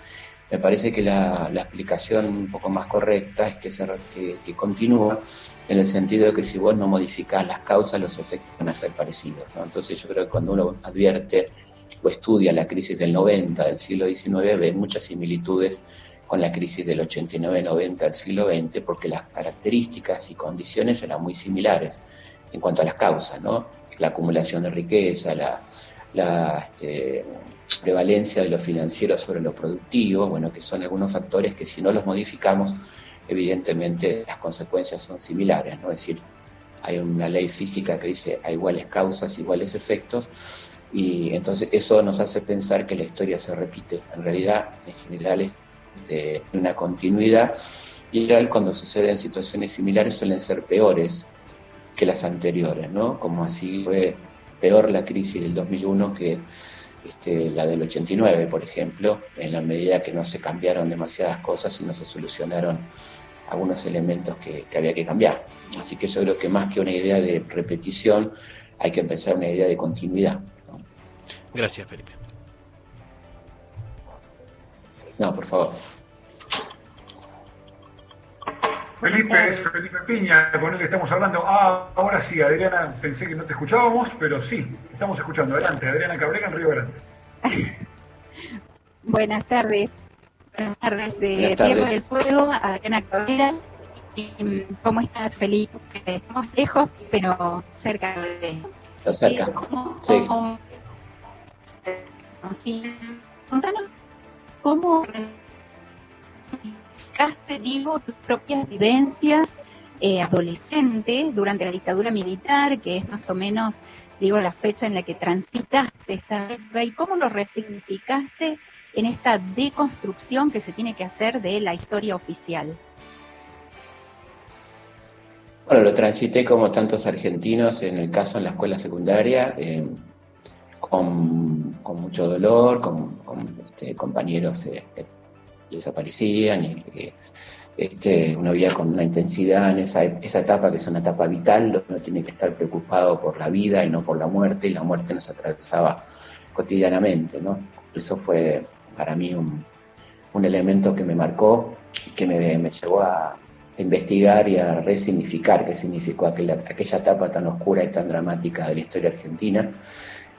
[SPEAKER 3] Me parece que la, explicación un poco más correcta es que, continúa en el sentido de que si vos no modificás las causas, los efectos van a ser parecidos. Entonces yo creo que cuando uno advierte o estudia la crisis del 90, del siglo XIX, ve muchas similitudes con la crisis del 89-90 del siglo XX, porque las características y condiciones eran muy similares en cuanto a las causas, ¿no? La acumulación de riqueza, la, este, prevalencia de lo financiero sobre lo productivo, bueno, que son algunos factores que si no los modificamos, evidentemente las consecuencias son similares, ¿no? Es decir, hay una ley física que dice hay iguales causas, iguales efectos, y entonces eso nos hace pensar que la historia se repite. En realidad, en general, es de una continuidad, y cuando suceden situaciones similares suelen ser peores que las anteriores, ¿no? Como así fue peor la crisis del 2001 que este, la del 89, por ejemplo, en la medida que no se cambiaron demasiadas cosas y no se solucionaron algunos elementos que, había que cambiar. Así que yo creo que más que una idea de repetición, hay que empezar una idea de continuidad.
[SPEAKER 12] Gracias, Felipe.
[SPEAKER 3] No, por favor.
[SPEAKER 2] Felipe, es Felipe Piña, con el que estamos hablando. Ah, ahora sí, Adriana, pensé que no te escuchábamos, pero sí, estamos escuchando. Adelante, Adriana Cabrera en Río Grande.
[SPEAKER 13] Buenas tardes. Buenas tardes de Tierra del Fuego, Adriana Cabrera. ¿Cómo estás, Felipe? Estamos lejos, pero cerca de...
[SPEAKER 3] cerca.
[SPEAKER 13] ¿Cómo,
[SPEAKER 3] sí.
[SPEAKER 13] contanos cómo digo, tus propias vivencias eh, adolescente durante la dictadura militar, que es más o menos, digo, la fecha en la que transitaste esta época, y cómo lo resignificaste en esta deconstrucción que se tiene que hacer de la historia oficial.
[SPEAKER 3] Bueno, lo transité como tantos argentinos, en el caso en la escuela secundaria, eh, con, mucho dolor, con, este, compañeros eh, desaparecían y que este, uno vivía con una intensidad en esa, esa etapa que es una etapa vital, uno tiene que estar preocupado por la vida y no por la muerte, y la muerte nos atravesaba cotidianamente, ¿no? Eso fue para mí un, un elemento que me marcó, que me, me, llevó a investigar y a resignificar qué significó aquella, aquella etapa tan oscura y tan dramática de la historia argentina,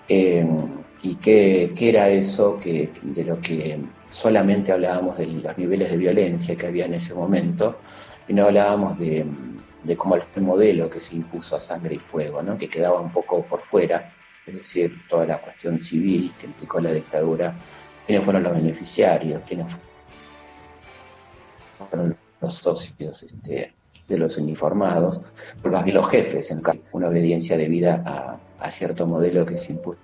[SPEAKER 3] eh, y qué, era eso que, de lo que solamente hablábamos de los niveles de violencia que había en ese momento y no hablábamos de, cómo el modelo que se impuso a sangre y fuego, ¿no? que quedaba un poco por fuera es decir, toda la cuestión civil que implicó la dictadura, quiénes fueron los beneficiarios, quiénes fueron los socios este, de los uniformados, por más bien los jefes, en una obediencia debida a cierto modelo que se impuso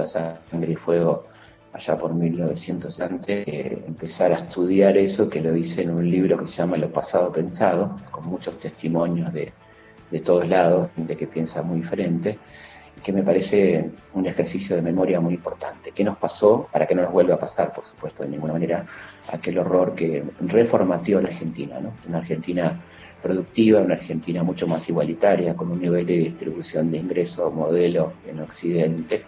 [SPEAKER 3] a sangre y fuego allá por 1900 antes, eh, empezar a estudiar eso, que lo dice en un libro que se llama Lo pasado pensado, con muchos testimonios de, de todos lados, de que piensa muy diferente, que me parece un ejercicio de memoria muy importante. ¿Qué nos pasó? Para que no nos vuelva a pasar, por supuesto, de ninguna manera, aquel horror que reformateó la Argentina, ¿no? Una Argentina productiva, una Argentina mucho más igualitaria, con un nivel de distribución de ingresos modelo en Occidente,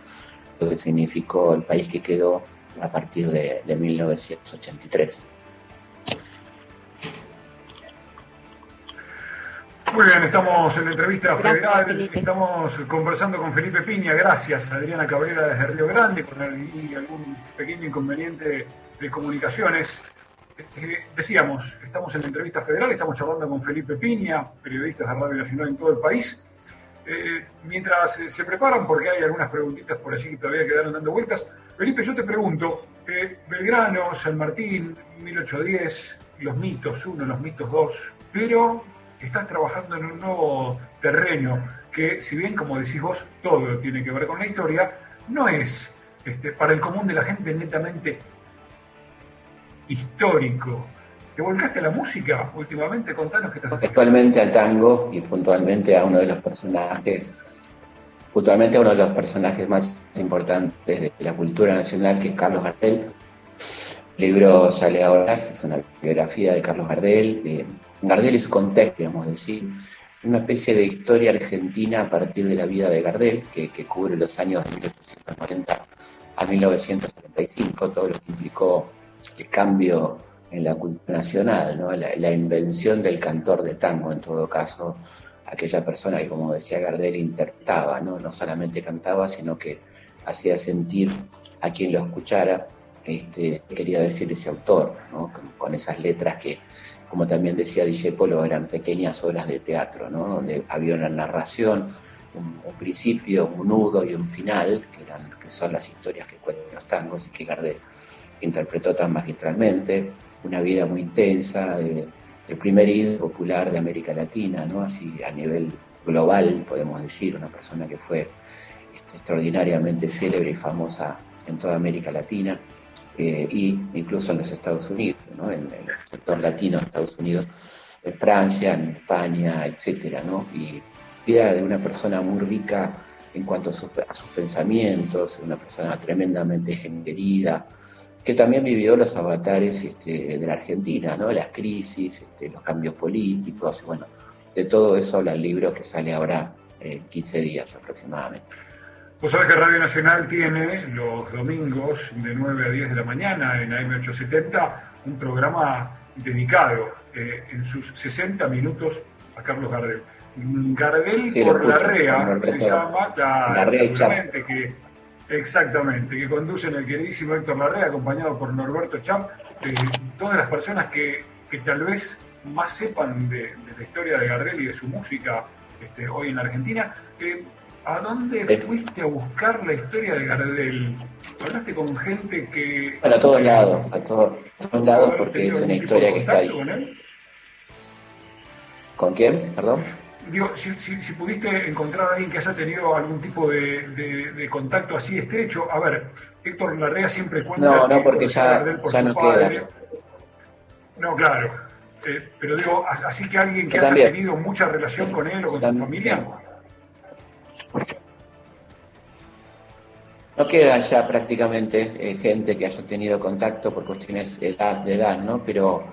[SPEAKER 3] lo que significó el país que quedó a partir de, 1983.
[SPEAKER 2] Muy bien, estamos en la entrevista federal, estamos conversando con Felipe Piña, gracias Adriana Cabrera desde Río Grande, con algún pequeño inconveniente de comunicaciones. Eh, decíamos, estamos en la entrevista federal, estamos charlando con Felipe Piña, periodista de Radio Nacional en todo el país, eh, mientras se preparan, porque hay algunas preguntitas por allí que todavía quedaron dando vueltas, Felipe, yo te pregunto, eh, Belgrano, San Martín, 1810, los mitos uno, los mitos dos, pero estás trabajando en un nuevo terreno que, si bien, como decís vos, todo tiene que ver con la historia, no es este, para el común de la gente netamente histórico, ¿Te volcaste a la música últimamente? Contanos qué estás haciendo.
[SPEAKER 3] Actualmente al tango y puntualmente a uno de los personajes, puntualmente a uno de los personajes más importantes de la cultura nacional, que es Carlos Gardel. El libro sale ahora, es una biografía de Carlos Gardel. Gardel es contexto, digamos decir, una especie de historia argentina a partir de la vida de Gardel, que, que cubre los años de 1840 a 1935, todo lo que implicó el cambio en la cultura nacional, ¿no? la, invención del cantor de tango, en todo caso, aquella persona que, como decía Gardel, interpretaba, ¿no? solamente cantaba, sino que hacía sentir a quien lo escuchara, este, quería decir ese autor, con, esas letras que, como también decía Polo, eran pequeñas obras de teatro, donde había una narración, un, principio, un nudo y un final, que, eran, que son las historias que cuentan los tangos y que Gardel interpretó tan magistralmente una vida muy intensa, el primer ídolo popular de América Latina, ¿no? Así a nivel global, podemos decir, una persona que fue este, extraordinariamente célebre y famosa en toda América Latina eh, incluso en los Estados Unidos, en, el sector latino de Estados Unidos, en Francia, en España, etcétera, ¿no? Y vida de una persona muy rica en cuanto a, a sus pensamientos, una persona tremendamente querida, que también vivió los avatares este, de la Argentina, ¿no? las crisis, este, los cambios políticos, bueno, de todo eso habla el libro que sale ahora en 15 días aproximadamente.
[SPEAKER 2] Vos sabés que Radio Nacional tiene los domingos de 9 a 10 de la mañana en AM870 un programa dedicado eh, en sus 60 minutos a Carlos Gardel. Gardel por la REA se llama, la, REA que Exactamente, que conducen el queridísimo Héctor Larrea, acompañado por Norberto Champ, eh, todas las personas que, tal vez más sepan de, la historia de Gardel y de su música este, hoy en la Argentina. Eh, ¿A dónde eh. fuiste a buscar la historia de Gardel? ¿Hablaste con gente que...
[SPEAKER 3] Bueno, a todos lados, a todos, lados, porque es una historia que está ahí. Con, ¿Con quién? Perdón
[SPEAKER 2] digo, si, si, pudiste encontrar a alguien que haya tenido algún tipo de, contacto así estrecho, a ver, Héctor Larrea siempre cuenta.
[SPEAKER 3] No, no, porque ya, ya no queda.
[SPEAKER 2] No, claro. Eh, pero digo, así que alguien que haya tenido mucha relación con él o con su familia.
[SPEAKER 3] No queda ya prácticamente eh, gente que haya tenido contacto por cuestiones de edad, de edad, ¿no? Pero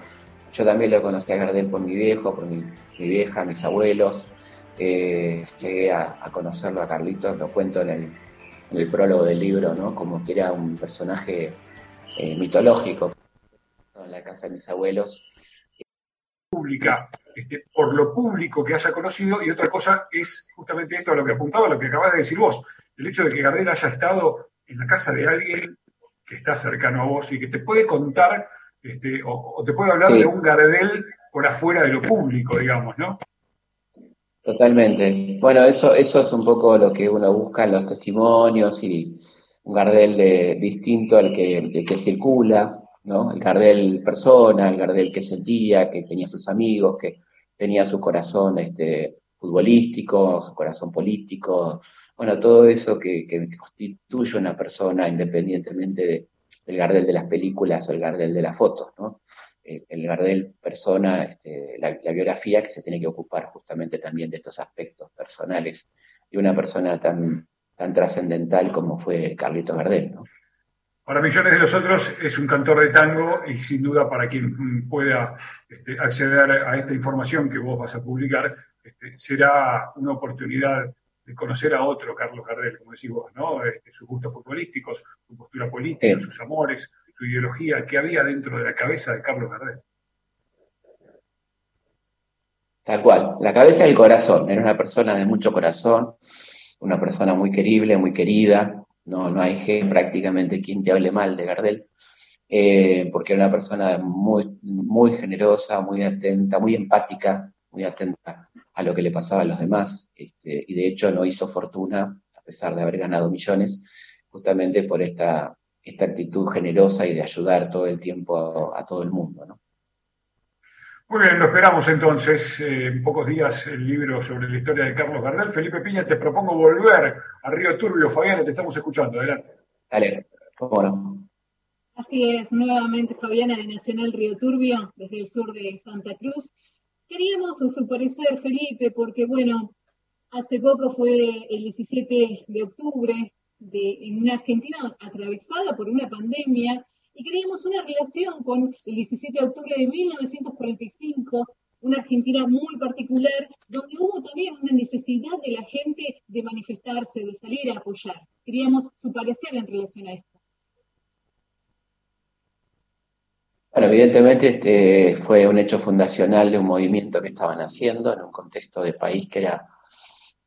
[SPEAKER 3] yo también lo conocí a Gardel por mi viejo, por mi, vieja, mis abuelos. Eh, llegué a, conocerlo a Carlitos, lo cuento en el, prólogo del libro, ¿no? Como que era un personaje eh, mitológico en la casa de mis abuelos.
[SPEAKER 2] Pública, este, por lo público que haya conocido, y otra cosa es justamente esto a lo que apuntaba, lo que acabas de decir vos, el hecho de que Gardel haya estado en la casa de alguien que está cercano a vos y que te puede contar este, o, te puedo hablar de un Gardel por afuera de lo público, digamos, ¿no?
[SPEAKER 3] Totalmente. Bueno, eso, eso es un poco lo que uno busca en los testimonios y un Gardel de, distinto al que, que circula, ¿no? El Gardel persona, el Gardel que sentía, que tenía sus amigos, que tenía su corazón este, futbolístico, su corazón político, bueno, todo eso que, que constituye una persona independientemente del Gardel de las películas o el Gardel de las fotos, ¿no? el Gardel persona, este, la, biografía que se tiene que ocupar justamente también de estos aspectos personales de una persona tan, tan trascendental como fue Carlito Gardel. ¿no?
[SPEAKER 2] Para millones de nosotros es un cantor de tango y sin duda para quien pueda este, acceder a esta información que vos vas a publicar, este, será una oportunidad de conocer a otro Carlos Gardel, como decís vos, ¿no? Este, sus gustos futbolísticos, su postura política, sus amores, su ideología, que había dentro de la cabeza de Carlos Gardel.
[SPEAKER 3] Tal cual, la cabeza y el corazón. Era una persona de mucho corazón, una persona muy querible, muy querida. No, no hay prácticamente quien te hable mal de Gardel, eh, porque era una persona muy, muy generosa, muy atenta, muy empática, muy atenta a lo que le pasaba a los demás. Este, y de hecho no hizo fortuna, a pesar de haber ganado millones, justamente por esta esta actitud generosa y de ayudar todo el tiempo a, todo el mundo. ¿no?
[SPEAKER 2] Muy bien, lo esperamos entonces. Eh, en pocos días el libro sobre la historia de Carlos Gardel. Felipe Piña, te propongo volver a Río Turbio. Fabiana, te estamos escuchando. Adelante.
[SPEAKER 3] Dale, cómo
[SPEAKER 9] Así es, nuevamente Fabiana de Nacional Río Turbio, desde el sur de Santa Cruz. Queríamos su parecer, Felipe, porque bueno, hace poco fue el 17 de octubre, de, en una Argentina atravesada por una pandemia y queríamos una relación con el 17 de octubre de 1945, una Argentina muy particular, donde hubo también una necesidad de la gente de manifestarse, de salir a apoyar. Queríamos su parecer en relación a esto.
[SPEAKER 3] Bueno, evidentemente este fue un hecho fundacional de un movimiento que estaban haciendo en un contexto de país que era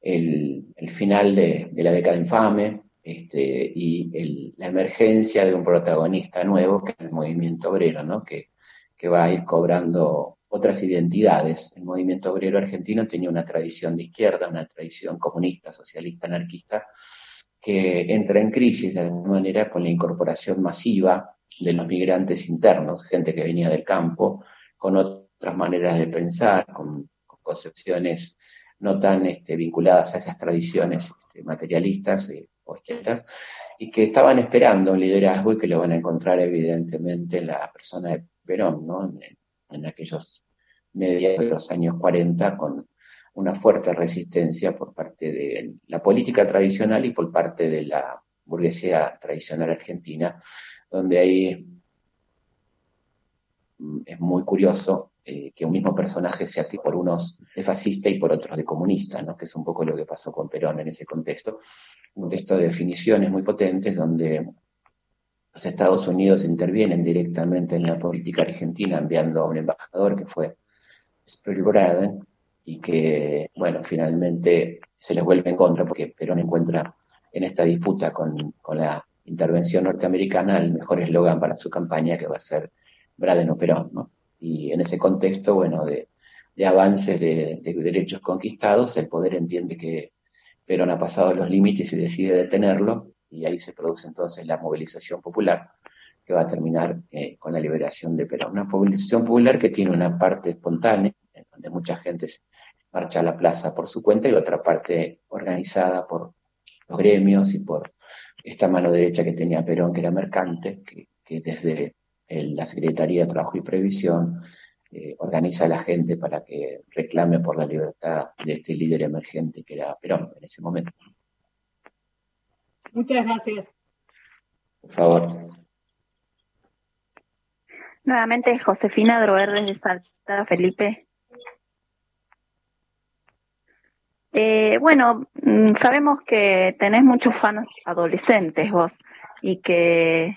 [SPEAKER 3] el, final de, de la década infame, este, y la emergencia de un protagonista nuevo, que es el movimiento obrero, ¿no? que, que va a ir cobrando otras identidades. El movimiento obrero argentino tenía una tradición de izquierda, una tradición comunista, socialista, anarquista, que entra en crisis de alguna manera con la incorporación masiva de los migrantes internos, gente que venía del campo, con otras maneras de pensar, con, concepciones no tan este, vinculadas a esas tradiciones este, materialistas, eh, y que estaban esperando un liderazgo y que lo van a encontrar evidentemente en la persona de Perón, ¿no? en, aquellos medios de los años 40 con una fuerte resistencia por parte de la política tradicional y por parte de la burguesía tradicional argentina, donde ahí mm, es muy curioso eh, que un mismo personaje sea por unos de fascista y por otros de comunista, ¿no? que es un poco lo que pasó con Perón en ese contexto, un texto de definiciones muy potentes donde los Estados Unidos intervienen directamente en la política argentina enviando a un embajador que fue Braden y que, bueno, finalmente se les vuelve en contra porque Perón encuentra en esta disputa con, la intervención norteamericana el mejor eslogan para su campaña que va a ser Braden o Perón, ¿no? Y en ese contexto, bueno, de, avances de derechos conquistados, el poder entiende que Perón ha pasado los límites y decide detenerlo, y ahí se produce entonces la movilización popular, que va a terminar eh, con la liberación de Perón. Una movilización popular que tiene una parte espontánea, donde mucha gente marcha a la plaza por su cuenta, y otra parte organizada por los gremios y por esta mano derecha que tenía Perón, que era mercante, que, que desde la Secretaría de Trabajo y Previsión eh, organiza a la gente para que reclame por la libertad de este líder emergente que era Perón en ese momento.
[SPEAKER 9] Muchas gracias.
[SPEAKER 3] Por favor.
[SPEAKER 10] Nuevamente Josefina Droer desde Salta, Felipe. Eh, bueno, mm, sabemos que tenés muchos fans adolescentes vos y que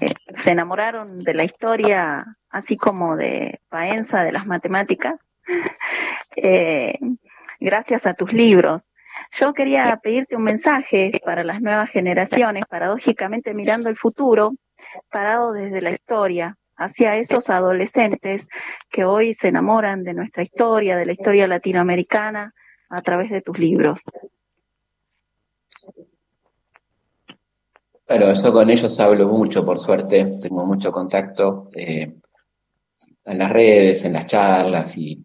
[SPEAKER 10] eh, se enamoraron de la historia, así como de Paenza, de las matemáticas, eh, gracias a tus libros. Yo quería pedirte un mensaje para las nuevas generaciones, paradójicamente mirando el futuro, parado desde la historia, hacia esos adolescentes que hoy se enamoran de nuestra historia, de la historia latinoamericana, a través de tus libros.
[SPEAKER 3] Claro, yo con ellos hablo mucho, por suerte, tengo mucho contacto eh, en las redes, en las charlas y,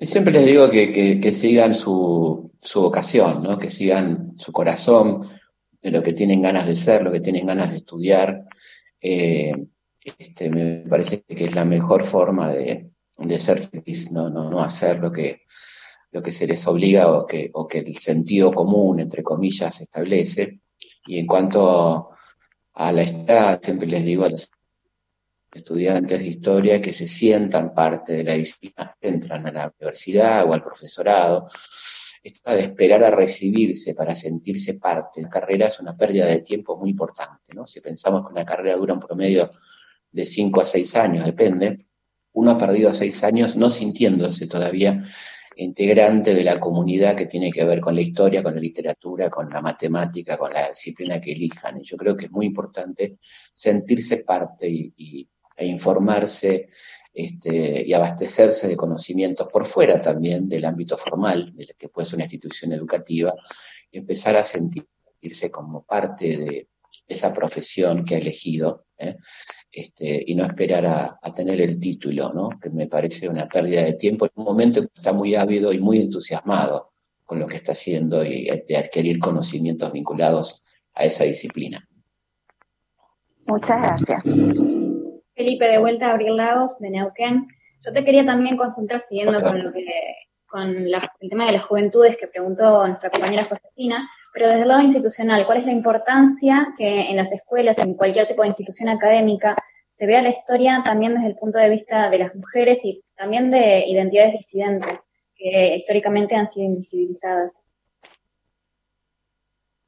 [SPEAKER 3] siempre les digo que, sigan su, su, vocación, ¿no? que sigan su corazón, de lo que tienen ganas de ser, lo que tienen ganas de estudiar. Eh, este, me parece que es la mejor forma de, de ser feliz, ¿no? No, no hacer lo que, lo que se les obliga o que, el sentido común, entre comillas, establece. Y en cuanto a la historia, siempre les digo a los estudiantes de historia que se sientan parte de la disciplina, entran a la universidad o al profesorado, esto de esperar a recibirse para sentirse parte de la carrera es una pérdida de tiempo muy importante, ¿no? Si pensamos que una carrera dura un promedio de 5 a 6 años, depende, uno ha perdido 6 años no sintiéndose todavía integrante de la comunidad que tiene que ver con la historia, con la literatura, con la matemática, con la disciplina que elijan. Y yo creo que es muy importante sentirse parte y, e informarse este, y abastecerse de conocimientos por fuera también del ámbito formal, de que puede ser una institución educativa, y empezar a sentirse como parte de esa profesión que ha elegido. ¿eh? Este, y no esperar a, tener el título, ¿no? que me parece una pérdida de tiempo en un momento que está muy ávido y muy entusiasmado con lo que está haciendo y de adquirir conocimientos vinculados a esa disciplina.
[SPEAKER 10] Muchas gracias.
[SPEAKER 8] Felipe, de vuelta a Abril Lagos, de Neuquén. Yo te quería también consultar, siguiendo con lo que con el tema de las juventudes que preguntó nuestra compañera Josefina, pero desde el lado institucional, ¿cuál es la importancia que en las escuelas, en cualquier tipo de institución académica, se vea la historia también desde el punto de vista de las mujeres y también de identidades disidentes que históricamente han sido invisibilizadas?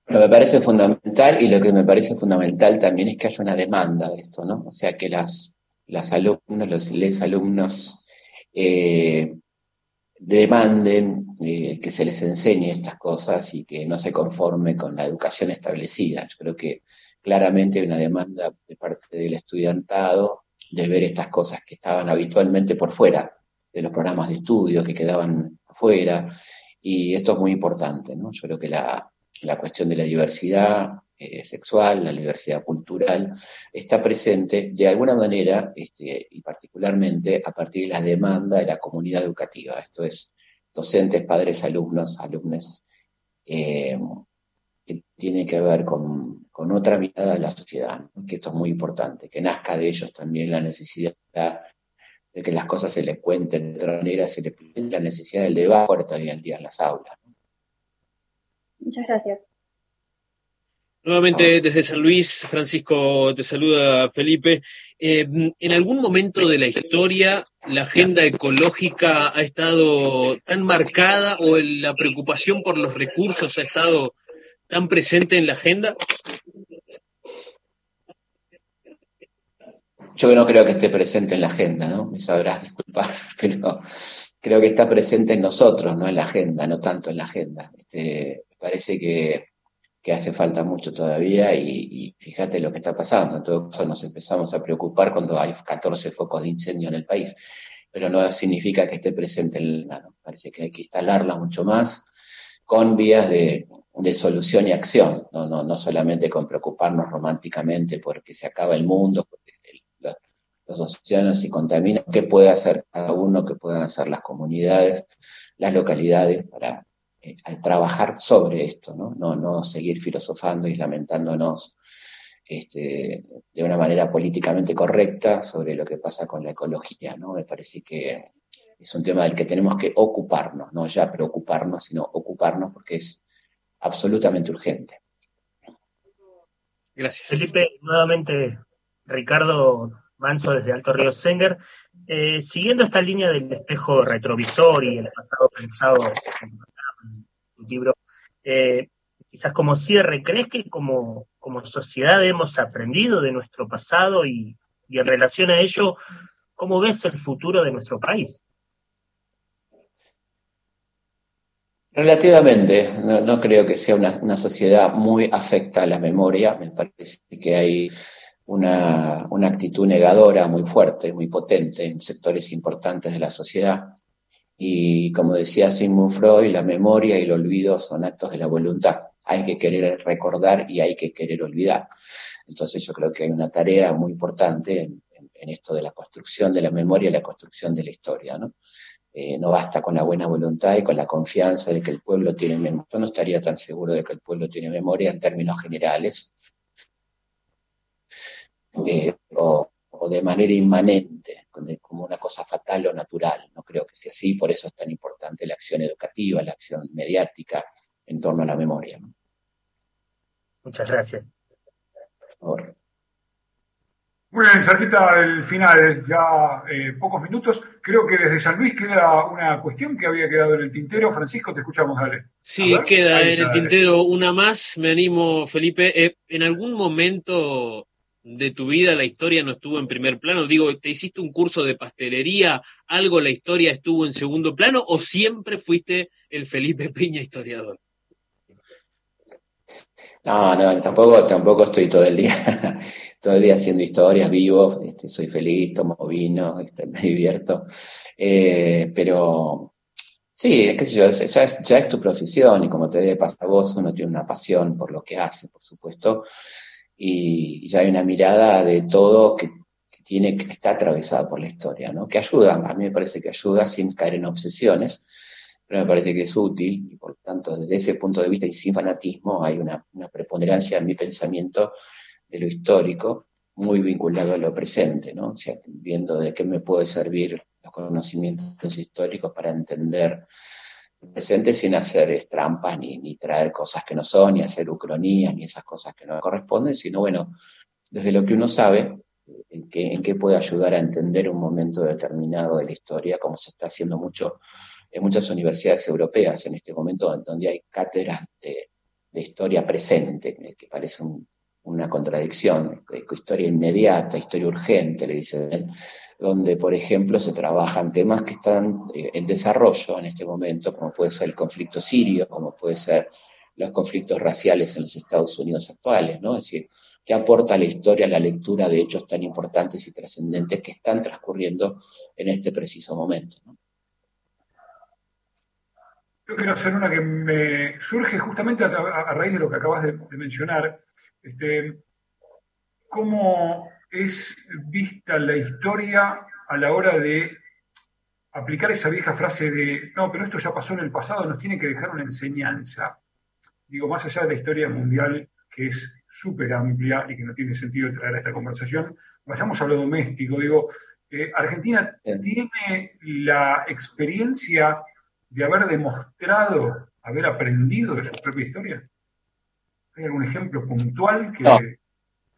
[SPEAKER 3] Lo que me parece fundamental y lo que me parece fundamental también es que haya una demanda de esto, ¿no? O sea, que las, las alumnos, los les alumnos eh, demanden eh, que se les enseñe estas cosas y que no se conforme con la educación establecida. Yo creo que claramente hay una demanda de parte del estudiantado de ver estas cosas que estaban habitualmente por fuera de los programas de estudio, que quedaban afuera, y esto es muy importante. Yo creo que la, la cuestión de la diversidad eh, sexual, la diversidad cultural, está presente de alguna manera, este, y particularmente a partir de la demanda de la comunidad educativa. Esto es docentes, padres, alumnos, alumnos, eh, que tiene que ver con, otra mirada de la sociedad, que esto es muy importante, que nazca de ellos también la necesidad de que las cosas se les cuenten de otra manera, se les la necesidad del debate hoy en día en las aulas.
[SPEAKER 8] Muchas gracias.
[SPEAKER 12] Nuevamente desde San Luis, Francisco, te saluda Felipe. Eh, ¿En algún momento de la historia la agenda ecológica ha estado tan marcada o la preocupación por los recursos ha estado tan presente en la agenda?
[SPEAKER 3] Yo no creo que esté presente en la agenda, ¿no? Me sabrás disculpar, pero creo que está presente en nosotros, no en la agenda, no tanto en la agenda. Este, parece que que hace falta mucho todavía y, fíjate lo que está pasando. En todo caso nos empezamos a preocupar cuando hay 14 focos de incendio en el país, pero no significa que esté presente en la Parece que hay que instalarla mucho más con vías de, solución y acción, no, no, no solamente con preocuparnos románticamente porque se acaba el mundo, porque los, los océanos se contaminan, qué puede hacer cada uno, qué pueden hacer las comunidades, las localidades para eh, trabajar sobre esto, ¿no? ¿no? No seguir filosofando y lamentándonos este, de una manera políticamente correcta sobre lo que pasa con la ecología, ¿no? Me parece que es un tema del que tenemos que ocuparnos, no ya preocuparnos, sino ocuparnos porque es absolutamente urgente.
[SPEAKER 7] Gracias. Felipe, nuevamente Ricardo Manso desde Alto Río Senger. Eh, siguiendo esta línea del espejo retrovisor y el pasado pensado libro. Eh, quizás como cierre, ¿crees que como, como sociedad hemos aprendido de nuestro pasado y, en relación a ello, cómo ves el futuro de nuestro país?
[SPEAKER 3] Relativamente, no, creo que sea una, sociedad muy afecta a la memoria, me parece que hay una, actitud negadora muy fuerte, muy potente en sectores importantes de la sociedad y como decía Sigmund Freud, la memoria y el olvido son actos de la voluntad. Hay que querer recordar y hay que querer olvidar. Entonces yo creo que hay una tarea muy importante en, esto de la construcción de la memoria y la construcción de la historia. ¿no? Eh, no basta con la buena voluntad y con la confianza de que el pueblo tiene memoria. Yo no estaría tan seguro de que el pueblo tiene memoria en términos generales. Eh, de manera inmanente, como una cosa fatal o natural. No creo que sea así, por eso es tan importante la acción educativa, la acción mediática en torno a la memoria.
[SPEAKER 7] Muchas gracias.
[SPEAKER 2] Muy bien, cerquita del final, ya eh, pocos minutos. Creo que desde San Luis queda una cuestión que había quedado en el tintero. Francisco, te escuchamos, dale.
[SPEAKER 12] Sí, queda en el tintero una más. Me animo, Felipe. Eh, ¿En algún momento de tu vida la historia no estuvo en primer plano? Digo, ¿te hiciste un curso de pastelería? ¿Algo la historia estuvo en segundo plano? ¿O siempre fuiste el Felipe Piña historiador?
[SPEAKER 3] No, no, tampoco, tampoco estoy todo el día, todo el día haciendo historias, vivo, este, soy feliz, tomo vino, este, me divierto. Eh, pero sí, qué sé yo, ya es, ya es tu profesión y como te debe pasar a vos, uno tiene una pasión por lo que hace, por supuesto, y ya hay una mirada de todo que, tiene que está atravesada por la historia, ¿no? Que ayuda, a mí me parece que ayuda sin caer en obsesiones me parece que es útil y por lo tanto desde ese punto de vista y sin fanatismo hay una, preponderancia en mi pensamiento de lo histórico muy vinculado a lo presente, ¿no? O sea, viendo de qué me puede servir los conocimientos históricos para entender presente sin hacer trampas ni, traer cosas que no son, ni hacer ucronías, ni esas cosas que no corresponden, sino bueno, desde lo que uno sabe, en qué, en qué puede ayudar a entender un momento determinado de la historia, como se está haciendo mucho en muchas universidades europeas en este momento, donde hay cátedras de, historia presente, que parece una contradicción, historia inmediata, historia urgente, le dicen, donde, por ejemplo, se trabajan temas que están eh, en desarrollo en este momento, como puede ser el conflicto sirio, como puede ser los conflictos raciales en los Estados Unidos actuales, ¿no? Es decir, ¿qué aporta la historia la lectura de hechos tan importantes y trascendentes que están transcurriendo en este preciso momento?
[SPEAKER 2] Yo quiero hacer una que me surge justamente a, raíz de lo que acabas de, mencionar. Este, ¿Cómo es vista la historia a la hora de aplicar esa vieja frase de, no, pero esto ya pasó en el pasado, nos tiene que dejar una enseñanza? Digo, más allá de la historia mundial, que es súper amplia y que no tiene sentido traer a esta conversación, vayamos a lo doméstico. Digo, eh, Argentina tiene la experiencia de haber demostrado, haber aprendido de su propia historia? ¿Hay algún ejemplo puntual que,
[SPEAKER 3] no.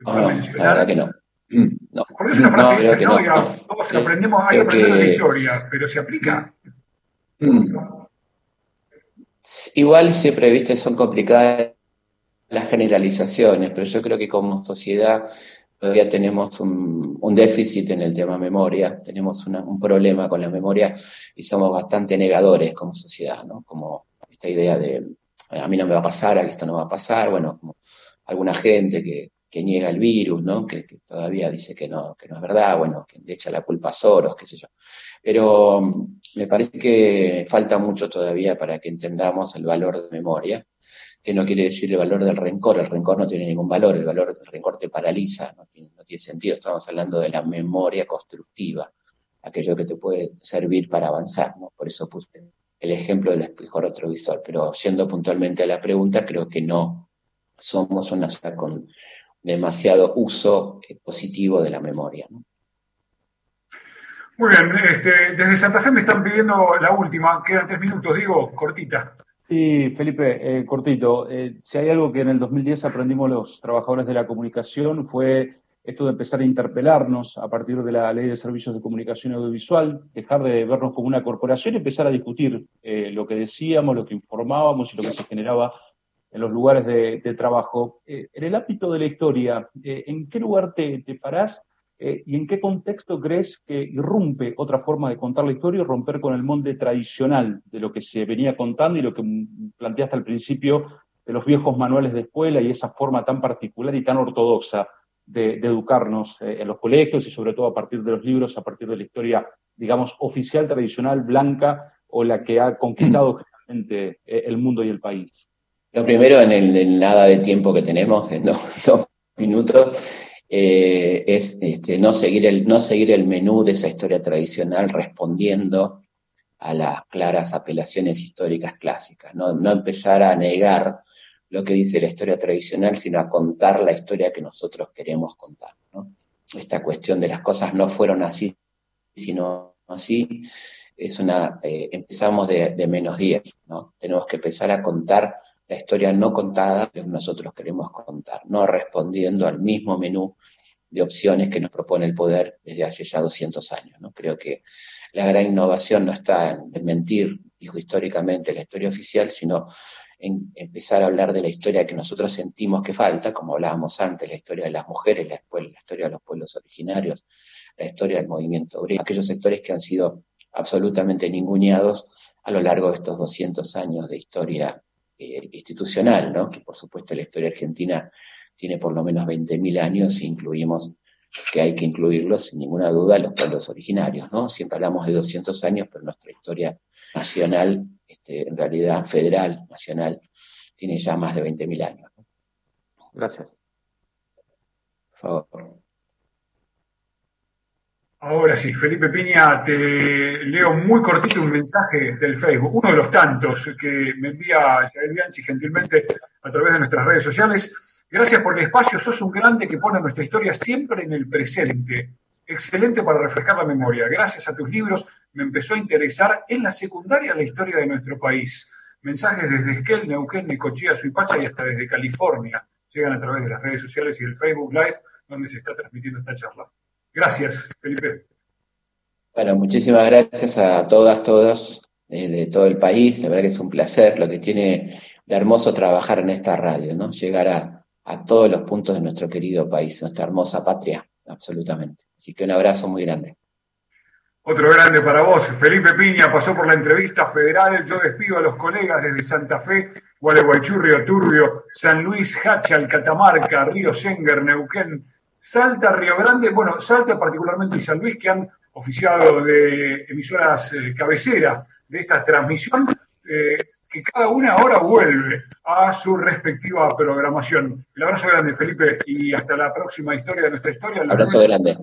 [SPEAKER 3] no, mencionar? La verdad que no. Mm, no.
[SPEAKER 2] Porque es una frase que dice, no, no, todos aprendemos, hay que aprender de la historia, pero se aplica. Mm.
[SPEAKER 3] Igual siempre, viste, son complicadas las generalizaciones, pero yo creo que como sociedad todavía tenemos un, déficit en el tema memoria, tenemos un problema con la memoria y somos bastante negadores como sociedad, ¿no? Como esta idea de a mí no me va a pasar, a esto no va a pasar, bueno, como alguna gente que, niega el virus, ¿no? Que, todavía dice que no, que no es verdad, bueno, que le echa la culpa a Soros, qué sé yo. Pero mm, me parece que falta mucho todavía para que entendamos el valor de memoria que no quiere decir el valor del rencor, el rencor no tiene ningún valor, el valor del rencor te paraliza, no tiene, sentido, estamos hablando de la memoria constructiva, aquello que te puede servir para avanzar, ¿no? Por eso puse el ejemplo del espejo retrovisor, pero yendo puntualmente a la pregunta, creo que no somos una con demasiado uso eh, positivo de la memoria.
[SPEAKER 2] Muy bien, este, desde Santa Fe me están pidiendo la última, quedan tres minutos, digo, cortita.
[SPEAKER 4] Sí, Felipe, eh, cortito. Eh, si hay algo que en el 2010 aprendimos los trabajadores de la comunicación fue esto de empezar a interpelarnos a partir de la ley de servicios de comunicación audiovisual, dejar de vernos como una corporación y empezar a discutir eh, lo que decíamos, lo que informábamos y lo que se generaba en los lugares de, trabajo. en el ámbito de la historia, ¿en qué lugar te, te parás eh, ¿Y en qué contexto crees que irrumpe otra forma de contar la historia y romper con el molde tradicional de lo que se venía contando y lo que planteaste al principio de los viejos manuales de escuela y esa forma tan particular y tan ortodoxa de, educarnos eh, en los colegios y sobre todo a partir de los libros, a partir de la historia, digamos, oficial, tradicional, blanca o la que ha conquistado generalmente eh, el mundo y el país?
[SPEAKER 3] Lo primero, en el, nada de tiempo que tenemos, en dos, minutos, eh, es este, no, seguir el, no seguir el menú de esa historia tradicional respondiendo a las claras apelaciones históricas clásicas, no, no empezar a negar lo que dice la historia tradicional, sino a contar la historia que nosotros queremos contar. Esta cuestión de las cosas no fueron así, sino así, es una, eh, empezamos de, menos 10, ¿no? Tenemos que empezar a contar la historia no contada que nosotros queremos contar, no respondiendo al mismo menú de opciones que nos propone el poder desde hace ya 200 años. ¿no? Creo que la gran innovación no está en mentir, dijo históricamente, la historia oficial, sino en empezar a hablar de la historia que nosotros sentimos que falta, como hablábamos antes, la historia de las mujeres, la, historia de los pueblos originarios, la historia del movimiento obrero, aquellos sectores que han sido absolutamente ninguneados a lo largo de estos 200 años de historia eh, institucional, ¿no? que por supuesto la historia argentina tiene por lo menos 20.000 años e incluimos que hay que incluirlos sin ninguna duda los pueblos originarios, ¿no? Siempre hablamos de 200 años, pero nuestra historia nacional, este, en realidad federal, nacional, tiene ya más de 20.000 años.
[SPEAKER 4] Gracias.
[SPEAKER 3] Por favor.
[SPEAKER 2] Ahora sí, Felipe Piña, te leo muy cortito un mensaje del Facebook, uno de los tantos que me envía Jael Bianchi gentilmente a través de nuestras redes sociales. Gracias por el espacio, sos un grande que pone nuestra historia siempre en el presente. Excelente para refrescar la memoria. Gracias a tus libros me empezó a interesar en la secundaria la historia de nuestro país. Mensajes desde Esquel, Neuquén, Necochea, Suipacha y hasta desde California. Llegan a través de las redes sociales y el Facebook Live donde se está transmitiendo esta charla. Gracias, Felipe.
[SPEAKER 3] Bueno, muchísimas gracias a todas, todos de todo el país. La verdad que es un placer lo que tiene de hermoso trabajar en esta radio, ¿no? Llegar a, a todos los puntos de nuestro querido país, nuestra hermosa patria, absolutamente. Así que un abrazo muy grande.
[SPEAKER 2] Otro grande para vos, Felipe Piña pasó por la entrevista federal. Yo despido a los colegas desde Santa Fe, Gualeguaychú, Río Turbio, San Luis, Hachal, Catamarca, Río Senger, Neuquén, Salta, Río Grande, bueno, Salta particularmente y San Luis, que han oficiado de emisoras eh, cabecera de esta transmisión, eh, que cada una ahora vuelve a su respectiva programación. El abrazo grande, Felipe, y hasta la próxima historia de nuestra historia.
[SPEAKER 3] Abrazo grande.